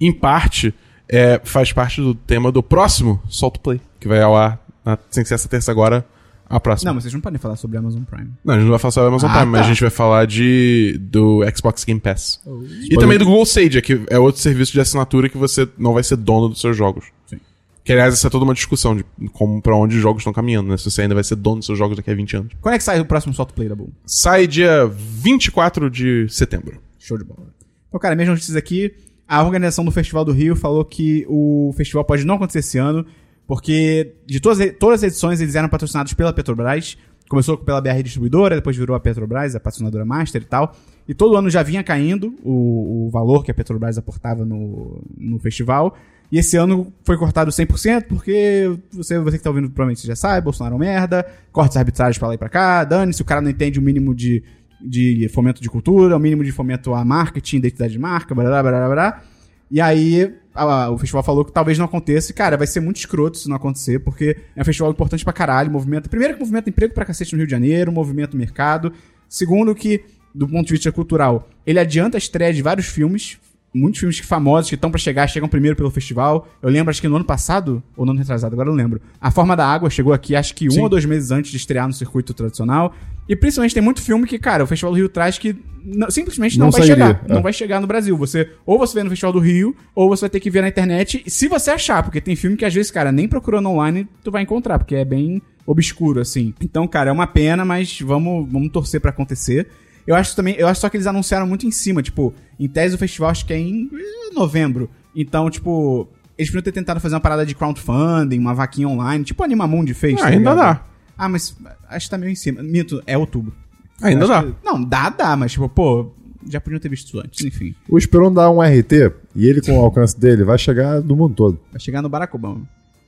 S3: em parte, é, faz parte do tema do próximo Solto Play, que vai ao ar na, sem ser essa terça agora, a próxima.
S1: Não, mas vocês não podem falar sobre Amazon Prime.
S3: Não, a gente não vai falar sobre Amazon
S1: Ah,
S3: Prime, mas
S1: tá.
S3: a gente vai falar de do Xbox Game Pass.
S1: Oh.
S3: E também do Google Stadia, que é outro serviço de assinatura que você não vai ser dono dos seus jogos.
S1: Sim.
S3: Que, aliás, essa é toda uma discussão de como, pra onde os jogos estão caminhando, né? Se você ainda vai ser dono dos seus jogos daqui a 20 anos.
S1: Quando é que sai o próximo Solto Play da Bull?
S3: Sai dia 24 de setembro.
S1: Show de bola. Então, cara, minhas notícias aqui. A organização do Festival do Rio falou que o festival pode não acontecer esse ano, porque de todas, todas as edições eles eram patrocinados pela Petrobras. Começou pela BR Distribuidora, depois virou a Petrobras, a patrocinadora Master e tal. E todo ano já vinha caindo o, o valor que a Petrobras aportava no, no festival. E esse ano foi cortado 100%, porque você, você que tá ouvindo provavelmente já sabe, Bolsonaro é um merda, cortes arbitrários pra lá e pra cá, dane-se, o cara não entende o mínimo de, de fomento de cultura, o mínimo de fomento a marketing, identidade de marca, blá, blá, blá, blá. E aí a- o festival falou que talvez não aconteça. E, cara, vai ser muito escroto se não acontecer, porque é um festival importante pra caralho. Movimenta, primeiro que movimenta emprego pra cacete no Rio de Janeiro, movimenta o mercado. Segundo que, do ponto de vista cultural, ele adianta a estreia de vários filmes. Muitos filmes famosos que estão pra chegar, chegam primeiro pelo festival. Eu lembro, acho que no ano passado, ou no ano retrasado, agora eu não lembro. A Forma da Água chegou aqui, acho que um
S3: Sim.
S1: ou dois meses antes de estrear no circuito tradicional. E principalmente tem muito filme que, cara, o Festival do Rio traz que não- simplesmente não,
S2: Não
S1: vai
S2: sairia,
S1: chegar.
S2: é.
S1: Não vai chegar no Brasil. Você ou você vê no Festival do Rio, ou você vai ter que ver na internet, se você achar, porque tem filme que às vezes, cara, nem procurando online tu vai encontrar, porque é bem obscuro assim. Então, cara, é uma pena, mas vamos, vamos torcer pra acontecer. Eu acho também, eu acho só que eles anunciaram muito em cima, tipo, em tese o festival acho que é em eh, novembro. Então, tipo, eles podiam ter tentado fazer uma parada de crowdfunding, uma vaquinha online, tipo a Animamundi fez.
S3: Ah,
S1: tá
S3: ainda
S1: ligado?
S3: dá.
S1: Ah, mas acho que tá meio em cima. Mito, é outubro.
S3: Ainda
S1: Acho
S3: dá.
S1: que- Não, dá, dá, mas tipo, pô, já podiam ter visto isso antes, enfim.
S2: O Esperon dá um RT e ele, com o alcance dele, vai chegar do mundo todo.
S1: Vai chegar no Barack Obama.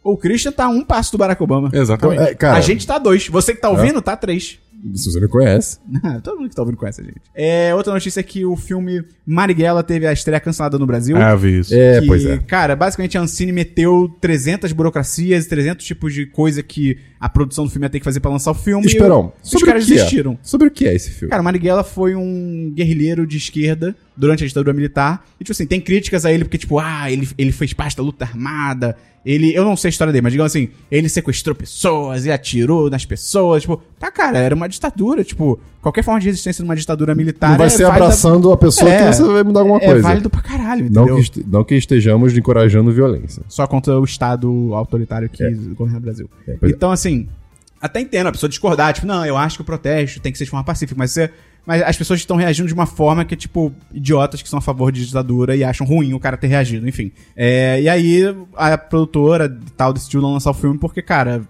S1: O Christian tá a um passo do Barack Obama.
S3: Exatamente.
S2: É, cara,
S1: a gente tá dois. Você que tá ouvindo, tá três.
S2: Se você não conhece.
S1: Todo mundo que tá ouvindo conhece a gente. É, outra notícia é que o filme Marighella teve a estreia cancelada no Brasil.
S3: Ah, eu vi isso.
S2: É,
S1: que,
S2: pois é.
S1: Cara, basicamente a Ancine meteu 300 burocracias, 300 tipos de coisa que a produção do filme ia ter que fazer pra lançar o filme.
S2: Esperão,
S1: e os
S2: sobre
S1: caras
S2: o que
S1: desistiram.
S2: É? Sobre o que é esse filme?
S1: Cara, Marighella foi um guerrilheiro de esquerda durante a ditadura militar. E, tipo assim, tem críticas a ele porque, tipo, ah, ele, ele fez parte da luta armada. Ele, eu não sei a história dele, mas digamos assim, ele sequestrou pessoas e atirou nas pessoas. Tipo, tá, cara, era uma ditadura. Tipo, qualquer forma de resistência numa ditadura militar.
S2: não vai
S1: é
S2: ser abraçando a pessoa
S1: É,
S2: que você vai mudar alguma
S1: é
S2: coisa.
S1: válido pra caralho,
S2: não,
S1: entendeu?
S2: que este- não que estejamos encorajando violência.
S1: Só contra o Estado autoritário que governa o Brasil.
S2: É, é.
S1: então, assim, até entendo a pessoa discordar, tipo, não, eu acho que o protesto tem que ser de forma pacífica, mas, você, mas as pessoas estão reagindo de uma forma que é, tipo, idiotas que são a favor de ditadura e acham ruim o cara ter reagido, enfim. É, e aí, a produtora tal decidiu não lançar o filme porque, cara,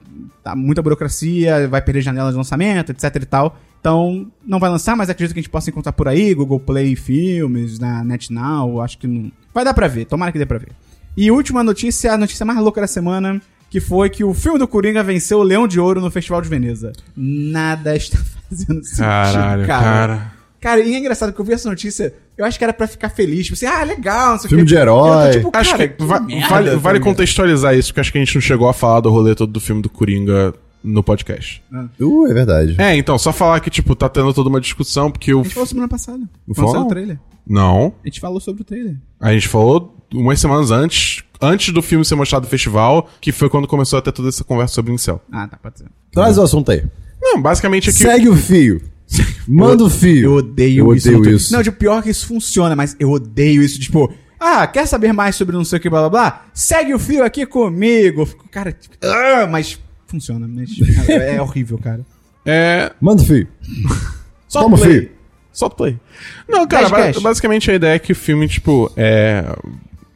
S1: tá muita burocracia, vai perder janela de lançamento, etc e tal. Então, não vai lançar, mas acredito que a gente possa encontrar por aí, Google Play Filmes, na NetNow, acho que não... Vai dar pra ver, tomara que dê pra ver. E última notícia, a notícia mais louca da semana, que foi que o filme do Coringa venceu o Leão de Ouro no Festival de Veneza. Nada está fazendo sentido,
S3: Caralho, cara.
S1: Cara, e é engraçado porque eu vi essa notícia, eu acho que era pra ficar feliz, tipo assim, ah, legal, não sei o
S2: Filme
S1: quê.
S2: de herói.
S1: Eu tô, tipo,
S3: Acho
S1: cara,
S3: que, va-
S1: merda,
S3: vale,
S1: tá
S3: vale contextualizar isso, porque acho que a gente não chegou a falar do rolê todo do filme do Coringa no podcast.
S2: Uh, é verdade.
S3: É, então, só falar que, tipo, tá tendo toda uma discussão, porque o.
S1: A gente falou semana passada.
S3: Não
S1: Falou o trailer.
S3: Não.
S1: A gente falou sobre o trailer.
S3: A gente falou umas semanas antes, antes do filme ser mostrado no festival, que foi quando começou a ter toda essa conversa sobre incel.
S1: Ah, tá, pode ser.
S2: Traz o assunto aí.
S3: Não, basicamente é que.
S2: Segue o fio. Manda o fio.
S1: Eu odeio,
S2: eu
S1: isso.
S2: odeio
S1: Twitter.
S2: isso.
S1: Não, tipo, pior que isso funciona, mas eu odeio isso. Tipo, ah, quer saber mais sobre não sei o que, blá blá blá? Segue o fio aqui comigo. Fico, cara, tipo, ah, mas funciona. Mas é, é horrível, cara.
S3: É.
S2: Manda o fio.
S1: Só
S2: Toma o
S1: play.
S2: fio.
S3: Só play. Não, cara, ba- basicamente a ideia é que o filme, tipo, é.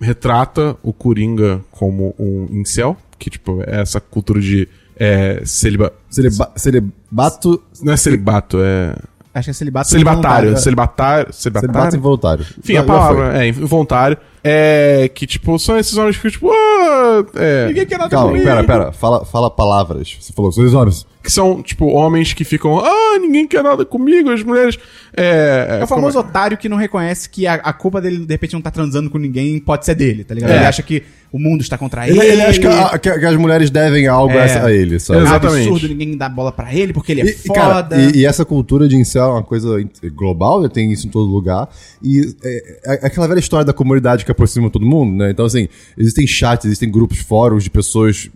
S3: Retrata o Coringa como um incel, que, tipo, é essa cultura de. É, celiba...
S2: Celiba celibato.
S3: Não é celibato, é.
S1: Acho que é celibato
S3: Celibatário.
S1: involuntário.
S3: Celibatário.
S2: Celibato
S3: Celibatário.
S2: involuntário.
S3: Enfim,
S2: Já-
S3: a palavra é involuntário. É que, tipo, são esses homens que, tipo, ah, é,
S1: Ninguém quer nada
S2: Calma,
S1: comigo.
S2: pera, pera. Fala, fala palavras. Você falou, seus homens.
S3: Que são, tipo, homens que ficam, ah, ninguém quer nada comigo, as mulheres. É,
S1: É o famoso otário que não reconhece que a, a culpa dele, de repente, não tá transando com ninguém, pode ser dele, tá ligado?
S3: É.
S1: Ele acha que o mundo está contra ele.
S2: Ele, ele acha que, a- que- que as mulheres devem algo a
S1: É.
S2: essa- a ele, sabe?
S1: É
S3: Exatamente.
S1: absurdo ninguém dá bola pra ele porque ele é
S2: E, e, cara,
S1: foda.
S2: e, e essa cultura de incel é uma coisa global, né? tem isso em todo lugar. E é, é- é aquela velha história da comunidade que aproxima todo mundo, né? Então, assim, existem chats, existem grupos, fóruns de pessoas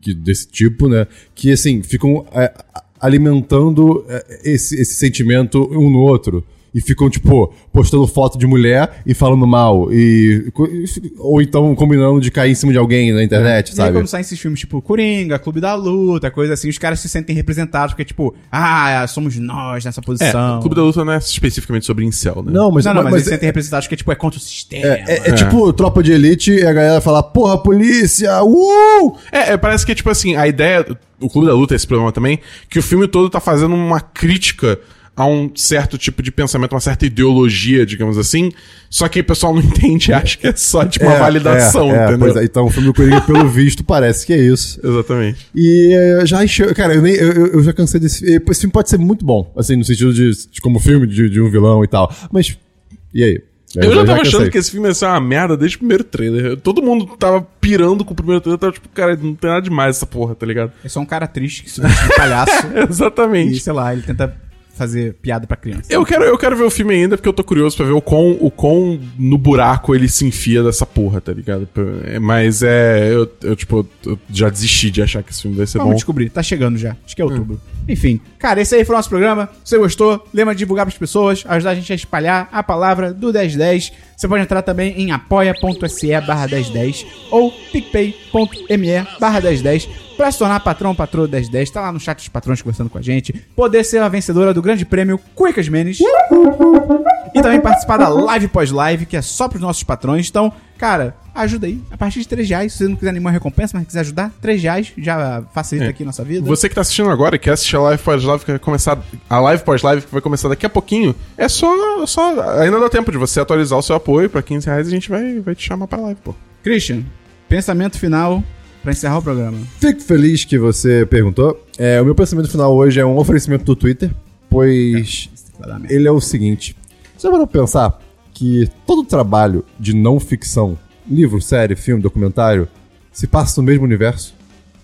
S2: que, desse tipo, né? Que, assim, ficam é, alimentando é, esse, esse sentimento um no outro. E ficam, tipo, postando foto de mulher e falando mal. E, ou então combinando de cair em cima de alguém na internet,
S1: E aí,
S2: sabe?
S1: quando saem esses filmes tipo Coringa, Clube da Luta, coisa assim, os caras se sentem representados, porque, tipo, ah, somos nós nessa
S3: É,
S1: posição.
S3: o Clube da Luta não é especificamente sobre incel, né?
S2: Não, mas,
S1: Não, não, mas,
S2: mas
S1: eles se sentem representados porque, tipo, é contra o sistema.
S2: É, é- é tipo tropa de elite e a galera fala, porra, polícia, uh!
S3: É, é, parece que, tipo assim, a ideia. O Clube da Luta, esse programa também, que o filme todo tá fazendo uma crítica a um certo tipo de pensamento, uma certa ideologia, digamos assim. Só que o pessoal não entende, acha que é só, tipo, uma
S2: É,
S3: validação,
S2: é, é,
S3: entendeu?
S2: pois é, então o filme do Coringa, pelo visto, parece que é isso.
S3: Exatamente.
S2: E é, já encheu. Cara, eu, nem, eu, eu- eu já cansei desse. Esse filme pode ser muito bom, assim, no sentido de, de como filme de, de um vilão e tal. Mas. E aí?
S3: Eu, já tava
S2: cansei.
S3: achando que esse filme ia ser uma merda desde o primeiro trailer. Todo mundo tava pirando com o primeiro trailer, tava tipo, cara, não tem nada demais essa porra, tá ligado?
S1: É só um cara triste que se veste de palhaço. e,
S3: Exatamente.
S1: sei lá, ele tenta fazer piada pra criança.
S3: Eu quero, eu quero ver o filme ainda, porque eu tô curioso pra ver o quão, o quão no buraco ele se enfia dessa porra, tá ligado? É, Mas é. Eu, eu, tipo, eu já desisti de achar que esse filme vai ser
S1: Vamos
S3: bom.
S1: descobrir, tá chegando já. Acho que é outubro. Enfim, cara, esse aí foi o nosso programa. Se você gostou, lembra de divulgar pras pessoas, ajudar a gente a espalhar a palavra do 1010. Você pode entrar também em apoia.se barra 1010 ou picpay.me barra 1010 pra se tornar patrão patroa do 1010. Tá lá no chat dos patrões conversando com a gente. Poder ser a vencedora do grande prêmio Cuicas Menes. E também participar da live pós-live, que é só pros nossos patrões. Então, cara, ajuda aí. A partir de 3 reais, se você não quiser nenhuma recompensa, mas quiser ajudar, 3 reais já facilita
S3: É.
S1: aqui a nossa vida.
S3: Você que tá assistindo agora e quer assistir a live pós-live que vai começar. A live pós-live que vai começar daqui a pouquinho, é só, só. Ainda dá tempo de você atualizar o seu apoio pra 15 reais e a gente vai, vai te chamar pra live, pô.
S1: Christian, pensamento final Pra encerrar o programa.
S2: Fico feliz que você perguntou. É, o meu pensamento final hoje é um oferecimento do Twitter, pois
S1: merda.
S2: ele é o seguinte. Você vai pensar que todo trabalho de não ficção, livro, série, filme, documentário, se passa no mesmo universo?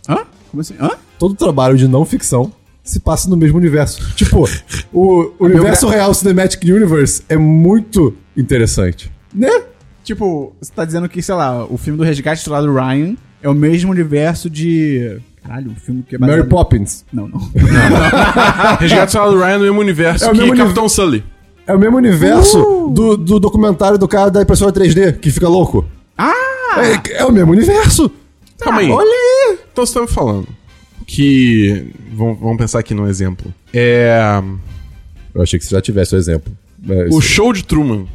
S1: Hã? Como assim? Hã?
S2: Todo trabalho de não ficção se passa no mesmo universo. Tipo, o universo real Cinematic Universe é muito interessante. Né?
S1: Tipo, você tá dizendo que, sei lá, o filme do Resgate lá do Ryan é o mesmo universo de. Caralho, o filme que é
S2: Mary Poppins.
S1: Não, não.
S3: Resgate Solar do Ryan no mesmo universo
S2: É o
S3: que
S2: mesmo
S3: Capitão Sully.
S2: É o mesmo universo
S1: Uh!
S2: do, do documentário do cara da impressora 3D, que fica louco.
S1: Ah!
S2: É, é o mesmo universo.
S3: Calma aí.
S2: Olha aí.
S3: Então você tá me falando que. Vamos, vamos pensar aqui num exemplo. É.
S2: Eu achei que você já tivesse o exemplo. É,
S3: O show de Truman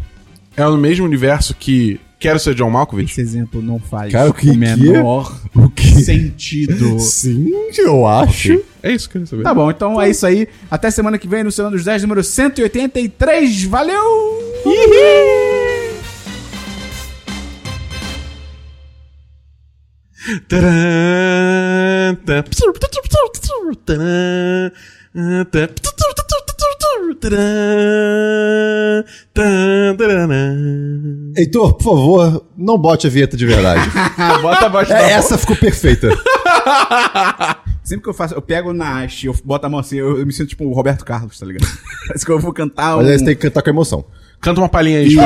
S3: é no mesmo universo que Quero Ser John Malkovich?
S1: Esse exemplo não faz
S2: Cara, o que-
S1: o menor
S2: O que?
S1: sentido.
S2: Sim, eu acho.
S3: É isso que eu queria saber.
S1: Tá bom, então é isso aí. Até semana que vem no Senhor dos 10, número 183. Valeu!
S3: Tcharam,
S2: Heitor, por favor, não bote a vinheta de verdade.
S1: Bota a voz
S2: É, essa ficou perfeita.
S1: Sempre que eu faço, eu pego na haste, eu boto a mão assim, eu, eu me sinto tipo o Roberto Carlos, tá ligado? Parece que eu vou cantar um...
S2: Mas aí você tem que cantar com emoção.
S3: Canta uma palhinha aí, João.